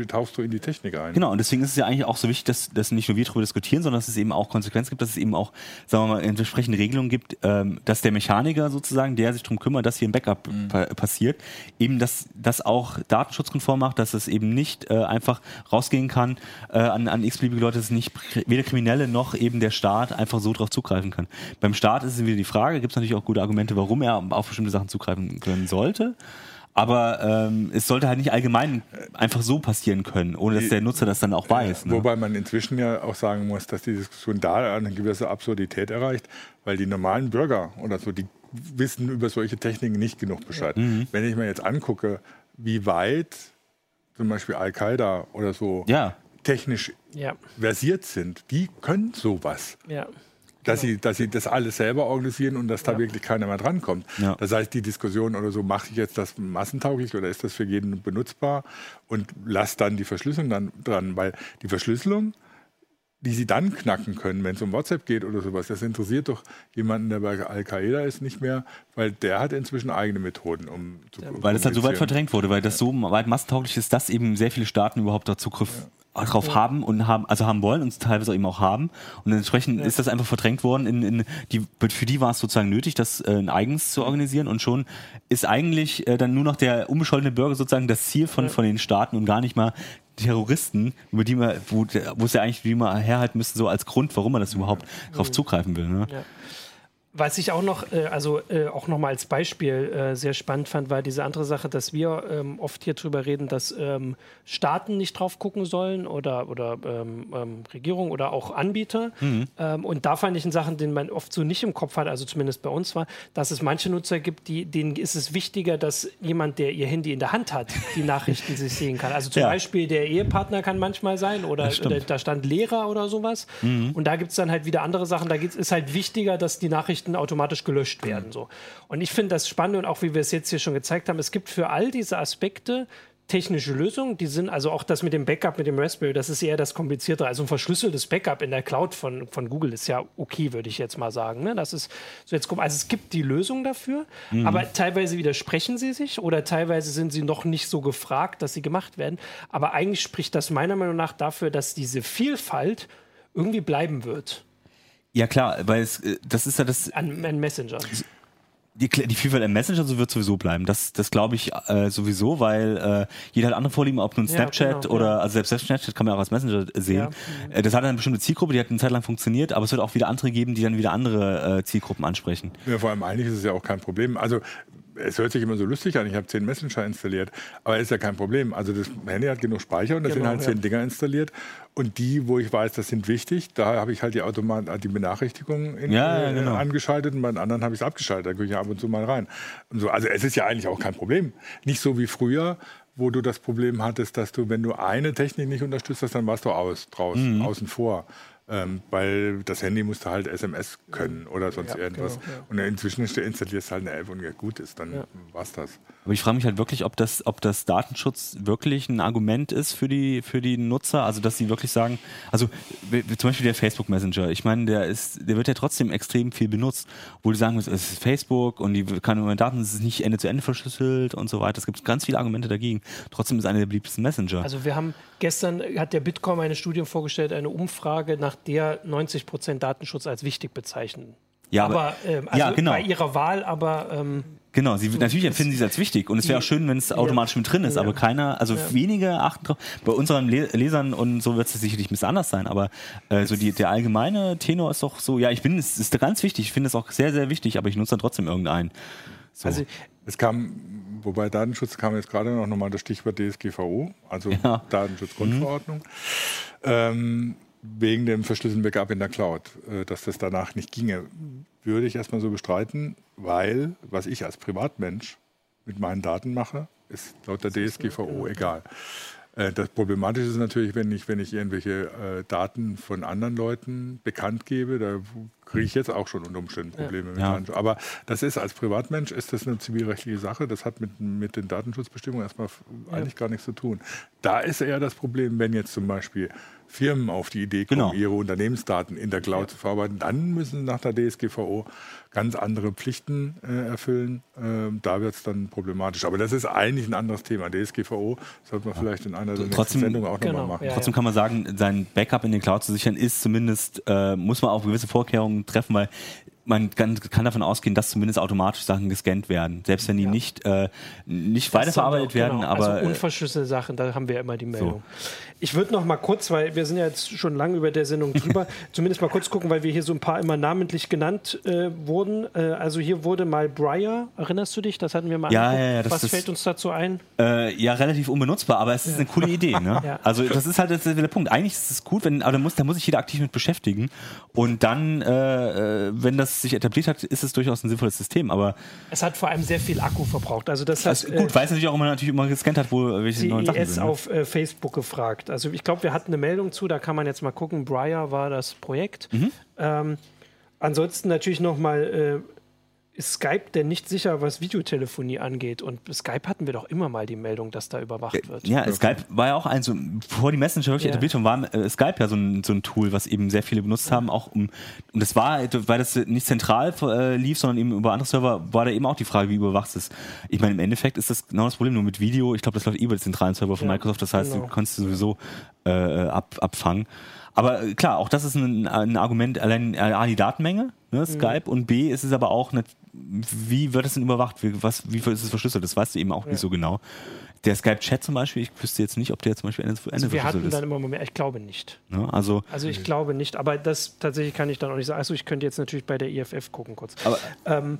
tauchst du in die Technik ein. Genau, und deswegen ist es ja eigentlich auch so wichtig, dass, dass nicht nur wir darüber diskutieren, sondern dass es eben auch Konsequenzen gibt, dass es eben auch, sagen wir mal, entsprechende Regelungen gibt, ähm, dass der Mechaniker sozusagen, der sich darum kümmert, dass hier ein Backup mhm. pa passiert, eben das, das auch datenschutzkonform macht, dass es eben nicht äh, einfach rausgehen kann äh, an, an x-beliebige Leute, dass nicht weder Kriminelle noch eben der Staat einfach so drauf zugreifen kann. Beim Staat ist es wieder die Frage, gibt es natürlich auch gute Argumente, warum er auf bestimmte Sachen zugreifen können sollte. Aber ähm, es sollte halt nicht allgemein einfach so passieren können, ohne dass der Nutzer das dann auch weiß. Ne? Wobei man inzwischen ja auch sagen muss, dass die Diskussion da eine gewisse Absurdität erreicht, weil die normalen Bürger oder so, die wissen über solche Techniken nicht genug Bescheid. Mhm. Wenn ich mir jetzt angucke, wie weit zum Beispiel Al-Qaida oder so ja. technisch ja. versiert sind, die können sowas. Ja dass, genau. sie, dass sie das alles selber organisieren und dass da ja. wirklich keiner mehr drankommt. Ja. Das heißt, die Diskussion oder so, mache ich jetzt das massentauglich oder ist das für jeden benutzbar und lass dann die Verschlüsselung dann dran, weil die Verschlüsselung, die sie dann knacken können, wenn es um WhatsApp geht oder sowas, das interessiert doch jemanden, der bei Al-Qaida ist, nicht mehr, weil der hat inzwischen eigene Methoden, um zu ja. Weil das halt so weit verdrängt wurde, weil das so weit massentauglich ist, dass eben sehr viele Staaten überhaupt da Zugriff drauf ja. haben und haben, also haben wollen und teilweise eben auch haben. Und entsprechend ja. ist das einfach verdrängt worden. In, in die, für die war es sozusagen nötig, das äh, ein eigens zu organisieren. Und schon ist eigentlich äh, dann nur noch der unbescholtene Bürger sozusagen das Ziel von, ja. von den Staaten und gar nicht mal Terroristen, über die man, wo, wo es ja eigentlich wie man herhalten müsste, so als Grund, warum man das überhaupt darauf zugreifen will. Ne? Was ich auch noch, äh, also äh, auch noch mal als Beispiel äh, sehr spannend fand, war diese andere Sache, dass wir ähm, oft hier drüber reden, dass ähm, Staaten nicht drauf gucken sollen oder, oder ähm, ähm Regierung oder auch Anbieter. Mhm. Ähm, und da fand ich einen Sachen, den man oft so nicht im Kopf hat, also zumindest bei uns war, dass es manche Nutzer gibt, die, denen ist es wichtiger, dass jemand, der ihr Handy in der Hand hat, die [laughs] Nachrichten sich sehen kann. Also zum ja. Beispiel der Ehepartner kann manchmal sein oder da, da, stand Lehrer oder sowas. Mhm. Und da gibt es dann halt wieder andere Sachen. Da ist halt wichtiger, dass die Nachrichten Nachrichten automatisch gelöscht werden. So. Und ich finde das spannend und auch wie wir es jetzt hier schon gezeigt haben, es gibt für all diese Aspekte technische Lösungen, die sind also auch das mit dem Backup mit dem Raspberry, das ist eher das kompliziertere. Also ein verschlüsseltes Backup in der Cloud von, von Google ist ja okay, würde ich jetzt mal sagen. Ne? Das ist so jetzt also es gibt die Lösung dafür, mhm. aber teilweise widersprechen sie sich oder teilweise sind sie noch nicht so gefragt, dass sie gemacht werden. Aber eigentlich spricht das meiner Meinung nach dafür, dass diese Vielfalt irgendwie bleiben wird. Ja klar, weil es, äh, das ist ja das. An, an Messenger die, die Vielfalt im Messenger so wird sowieso bleiben. Das, das glaube ich äh, sowieso, weil äh, jeder hat andere Vorlieben, ob nun Snapchat ja, genau, oder ja. also selbst Snapchat kann man auch als Messenger sehen. Ja. Äh, das hat eine bestimmte Zielgruppe, die hat eine Zeit lang funktioniert, aber es wird auch wieder andere geben, die dann wieder andere äh, Zielgruppen ansprechen. Ja, vor allem eigentlich ist es ja auch kein Problem. Also es hört sich immer so lustig an, ich habe zehn Messenger installiert, aber ist ja kein Problem. Also das Handy hat genug Speicher und da genau, sind halt zehn ja. Dinger installiert. Und die, wo ich weiß, das sind wichtig, da habe ich halt die Automat die Benachrichtigungen in, ja, ja, äh, genau. angeschaltet und bei den anderen habe ich es abgeschaltet. Da gucke ich ab und zu mal rein. So, also es ist ja eigentlich auch kein Problem. Nicht so wie früher, wo du das Problem hattest, dass du, wenn du eine Technik nicht unterstützt hast, dann warst du aus, draußen, mhm. außen vor. Ähm, weil das Handy musste halt SMS können oder sonst ja, irgendwas. Genau, ja. Und inzwischen installierst du halt eine App und gut ist, dann ja. war's das. Aber ich frage mich halt wirklich, ob das, ob das Datenschutz wirklich ein Argument ist für die, für die Nutzer. Also, dass sie wirklich sagen, also zum Beispiel der Facebook Messenger, ich meine, der ist, der wird ja trotzdem extrem viel benutzt, wo die sagen, es ist Facebook und die kann über Daten, es ist nicht Ende zu Ende verschlüsselt und so weiter. Es gibt ganz viele Argumente dagegen. Trotzdem ist einer der beliebtesten Messenger. Also wir haben gestern hat der Bitkom eine Studie vorgestellt, eine Umfrage, nach der 90 Prozent Datenschutz als wichtig bezeichnen. Ja, aber, ähm, also ja, genau. bei ihrer Wahl, aber ähm, Genau, sie, natürlich empfinden sie es als wichtig und es wäre auch schön, wenn es automatisch mit drin ist, ja. aber keiner, also ja. wenige achten drauf. Bei unseren Lesern und so wird es sicherlich ein bisschen anders sein, aber äh, so die, der allgemeine Tenor ist doch so, ja, ich bin, es ist ganz wichtig, ich finde es auch sehr, sehr wichtig, aber ich nutze dann trotzdem irgendeinen. So. Also es kam, wobei Datenschutz kam jetzt gerade noch mal das Stichwort DSGVO, also ja. Datenschutzgrundverordnung. Mhm. Ähm, wegen dem verschlüsselten Backup in der Cloud, äh, dass das danach nicht ginge, würde ich erstmal so bestreiten, weil was ich als Privatmensch mit meinen Daten mache, ist laut der DSGVO egal. Äh, das Problematische ist natürlich, wenn ich, wenn ich irgendwelche äh, Daten von anderen Leuten bekannt gebe, da kriege ich jetzt auch schon unter Umständen Probleme ja. mit. Ja. Aber das ist als Privatmensch ist das eine zivilrechtliche Sache. Das hat mit, mit den Datenschutzbestimmungen erstmal ja. eigentlich gar nichts zu tun. Da ist eher das Problem, wenn jetzt zum Beispiel Firmen auf die Idee kommen, genau. ihre Unternehmensdaten in der Cloud ja. zu verarbeiten, dann müssen sie nach der DSGVO ganz andere Pflichten äh, erfüllen. Ähm, da wird es dann problematisch. Aber das ist eigentlich ein anderes Thema. DSGVO sollte man vielleicht in einer der trotzdem, Sendungen auch genau. nochmal machen. Ja, trotzdem kann man sagen, sein Backup in den Cloud zu sichern, ist zumindest, äh, muss man auch gewisse Vorkehrungen treffen, weil man kann, kann, davon ausgehen, dass zumindest automatisch Sachen gescannt werden, selbst wenn die ja. nicht, äh, nicht weiterverarbeitet auch, werden. Genau. Aber also unverschlüsselte Sachen, da haben wir immer die Meldung. So. Ich würde noch mal kurz, weil wir sind ja jetzt schon lange über der Sendung drüber, [laughs] zumindest mal kurz gucken, weil wir hier so ein paar immer namentlich genannt äh, wurden. Äh, also hier wurde mal Briar, erinnerst du dich? Das hatten wir mal ja, ja, ja, Was fällt uns dazu ein? Äh, ja, relativ unbenutzbar, aber es ist eine coole Idee. Ne? [laughs] Also das ist halt das ist der Punkt. Eigentlich ist es gut, wenn, aber da muss, da muss sich jeder aktiv mit beschäftigen. Und dann, äh, äh, wenn das sich etabliert hat, ist es durchaus ein sinnvolles System. Aber es hat vor allem sehr viel Akku verbraucht. Also das also gut, äh, weil es natürlich auch immer natürlich immer gescannt hat, wo welche neuen Sachen sind. Ne? auf äh, Facebook gefragt. Also ich glaube, wir hatten eine Meldung zu, da kann man jetzt mal gucken. Briar war das Projekt. Mhm. Ähm, ansonsten natürlich noch mal äh, Skype denn nicht sicher, was Videotelefonie angeht? Und Skype hatten wir doch immer mal die Meldung, dass da überwacht wird. Ja, okay. Skype war ja auch ein, so, bevor die Messenger wirklich ja. etabliert haben, war äh, Skype ja so ein, so ein Tool, was eben sehr viele benutzt haben, auch um, und das war, weil das nicht zentral äh, lief, sondern eben über andere Server, war da eben auch die Frage, wie überwacht es. Ich meine, im Endeffekt ist das genau das Problem, nur mit Video, ich glaube, das läuft eh über den zentralen Server von ja, Microsoft, das heißt, genau. du kannst sowieso äh, ab, abfangen. Aber äh, klar, auch das ist ein, ein Argument, allein äh, A, die Datenmenge, ne, mhm. Skype, mhm. und B, ist es aber auch, eine, wie wird es denn überwacht? Wie, was, wie ist es verschlüsselt? Das weißt du eben auch ja. nicht so genau. Der Skype-Chat zum Beispiel, ich wüsste jetzt nicht, ob der zum Beispiel Ende, Ende also wir hatten dann immer mehr, ich glaube nicht. Ne? Also, also ich glaube nicht, aber das tatsächlich kann ich dann auch nicht sagen. Also ich könnte jetzt natürlich bei der IFF gucken kurz. Aber, ähm,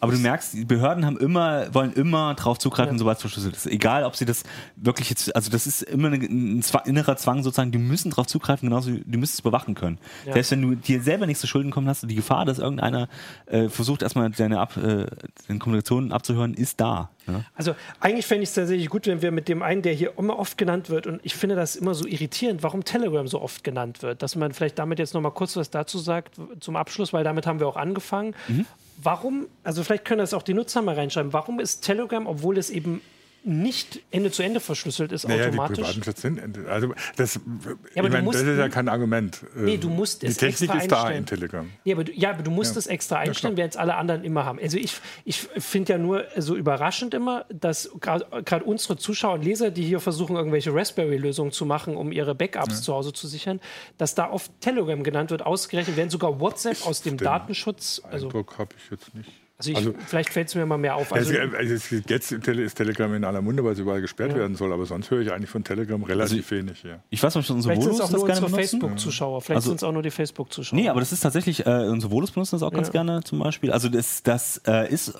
aber du merkst, die Behörden haben immer, wollen immer drauf zugreifen, ja. sobald es verschlüsselt ist. Egal, ob sie das wirklich jetzt, also das ist immer ein, innerer Zwang sozusagen, die müssen drauf zugreifen, genauso wie die müssen es bewachen können. Ja. Selbst wenn du dir selber nichts zu Schulden kommen hast, die Gefahr, dass irgendeiner äh, versucht, erstmal deine, Ab, äh, deine Kommunikation abzuhören, ist da. Ja? Also eigentlich fände ich es tatsächlich gut, wenn wir mit dem einen, der hier immer oft genannt wird, und ich finde das immer so irritierend, warum Telegram so oft genannt wird, dass man vielleicht damit jetzt nochmal kurz was dazu sagt zum Abschluss, weil damit haben wir auch angefangen. Mhm warum, also vielleicht können das auch die Nutzer mal reinschreiben, warum ist Telegram, obwohl es eben nicht Ende zu Ende verschlüsselt ist Naja, die automatisch. privaten Chats sind. Ende- Also das, aber ich du meine, musst- das ist ja kein Argument. Nee, du musst die es Technik extra ist da einstellen. in Telegram. Ja, aber du, ja, aber du musst Ja. es extra Ja, einstellen, während es alle anderen immer haben. Also ich, ich finde ja nur so überraschend immer, dass gerade unsere Zuschauer und Leser, die hier versuchen, irgendwelche Raspberry-Lösungen zu machen, um ihre Backups zu Hause zu sichern, dass da oft Telegram genannt wird, ausgerechnet werden sogar WhatsApp aus dem Datenschutz. Also, Eindruck habe ich jetzt nicht. Also, ich, also- vielleicht fällt es mir mal mehr auf. Also, Also, also jetzt ist Telegram in aller Munde, weil es überall gesperrt werden soll, aber sonst höre ich eigentlich von Telegram relativ wenig. Ja. Ich weiß nicht, ob unsere vielleicht sind es Volus auch das nur gerne unsere benutzen. Facebook-Zuschauer. Vielleicht Also- sind es auch nur die Facebook-Zuschauer. Nee, aber das ist tatsächlich, äh, unsere Volus benutzen das auch ganz Ja. gerne zum Beispiel. Also das, das äh, ist.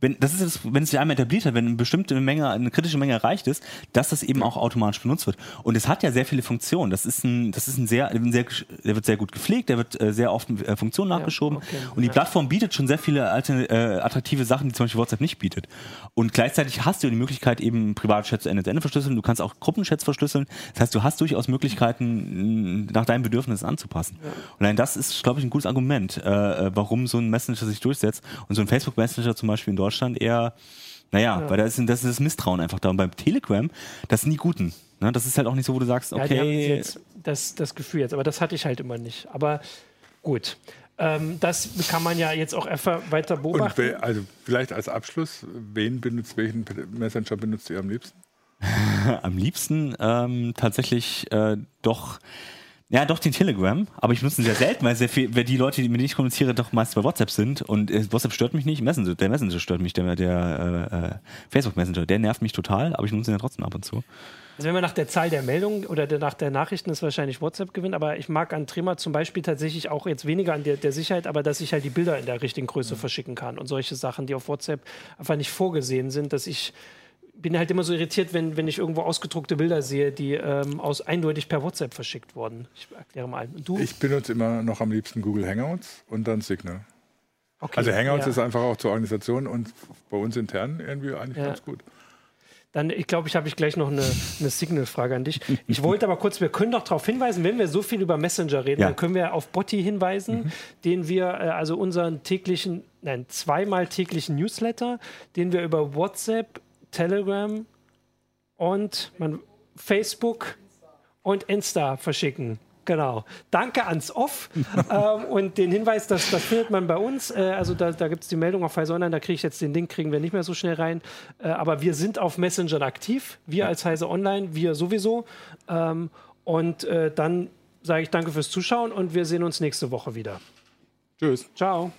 Wenn, das ist es, wenn es sich einmal etabliert hat, wenn eine bestimmte Menge, eine kritische Menge erreicht ist, dass das eben auch automatisch benutzt wird. Und es hat ja sehr viele Funktionen. Das ist ein, das ist ein sehr, ein sehr, der wird sehr gut gepflegt, der wird äh, sehr oft äh, Funktionen nachgeschoben. okay, Und die ja. Plattform bietet schon sehr viele alte, äh, attraktive Sachen, die zum Beispiel WhatsApp nicht bietet. Und gleichzeitig hast du die Möglichkeit, eben Privatchats Ende zu Ende verschlüsseln. Du kannst auch Gruppenchats verschlüsseln. Das heißt, du hast durchaus Möglichkeiten, nach deinen Bedürfnissen anzupassen. Und allein das ist, glaube ich, ein gutes Argument, äh, äh, warum so ein Messenger sich durchsetzt. Und so ein Facebook Messenger zum Beispiel in Deutschland eher, naja, weil da ist, das ist das Misstrauen einfach da. Und beim Telegram, das sind die Guten. Ne? Das ist halt auch nicht so, wo du sagst, Ja, die haben okay, jetzt das, das Gefühl jetzt, aber das hatte ich halt immer nicht. Aber gut. Ähm, das kann man ja jetzt auch einfach weiter Und beobachten. wer, also vielleicht als Abschluss, wen benutzt, welchen Messenger benutzt ihr am liebsten? [laughs] am liebsten ähm, tatsächlich äh, doch. Ja, doch den Telegram, aber ich benutze ihn sehr selten, weil sehr viel, weil die Leute, die mit denen ich kommuniziere, doch meist bei WhatsApp sind. Und äh, WhatsApp stört mich nicht, Messenger, der Messenger stört mich, der, der äh, äh, Facebook Messenger, der nervt mich total, aber ich nutze ihn ja trotzdem ab und zu. Also wenn wir nach der Zahl der Meldungen oder der, nach der Nachrichten ist wahrscheinlich WhatsApp gewinnen, aber ich mag an Trema zum Beispiel tatsächlich auch jetzt weniger an der, der Sicherheit, aber dass ich halt die Bilder in der richtigen Größe verschicken kann und solche Sachen, die auf WhatsApp einfach nicht vorgesehen sind, dass ich bin halt immer so irritiert, wenn, wenn ich irgendwo ausgedruckte Bilder sehe, die ähm, aus eindeutig per WhatsApp verschickt wurden. Ich erkläre mal. Und du? Ich benutze immer noch am liebsten Google Hangouts und dann Signal. Okay, Also Hangouts ja. ist einfach auch zur Organisation und bei uns intern irgendwie eigentlich Ja. ganz gut. Dann, ich glaube, ich habe ich gleich noch eine, eine Signal-Frage an dich. [laughs] Ich wollte aber kurz, wir können doch darauf hinweisen, wenn wir so viel über Messenger reden, Ja. dann können wir auf Botti hinweisen, Mhm. den wir, äh, also unseren täglichen, nein, zweimal täglichen Newsletter, den wir über WhatsApp, Telegram und man, Facebook und Insta verschicken. Genau. Danke ans Off. [laughs] ähm, und den Hinweis, das, das findet man bei uns. Äh, also da, da gibt es die Meldung auf Heise Online, da kriege ich jetzt den Link, kriegen wir nicht mehr so schnell rein. Äh, aber wir sind auf Messenger aktiv. Wir als Heise Online, wir sowieso. Ähm, und äh, dann sage ich danke fürs Zuschauen und wir sehen uns nächste Woche wieder. Tschüss. Ciao.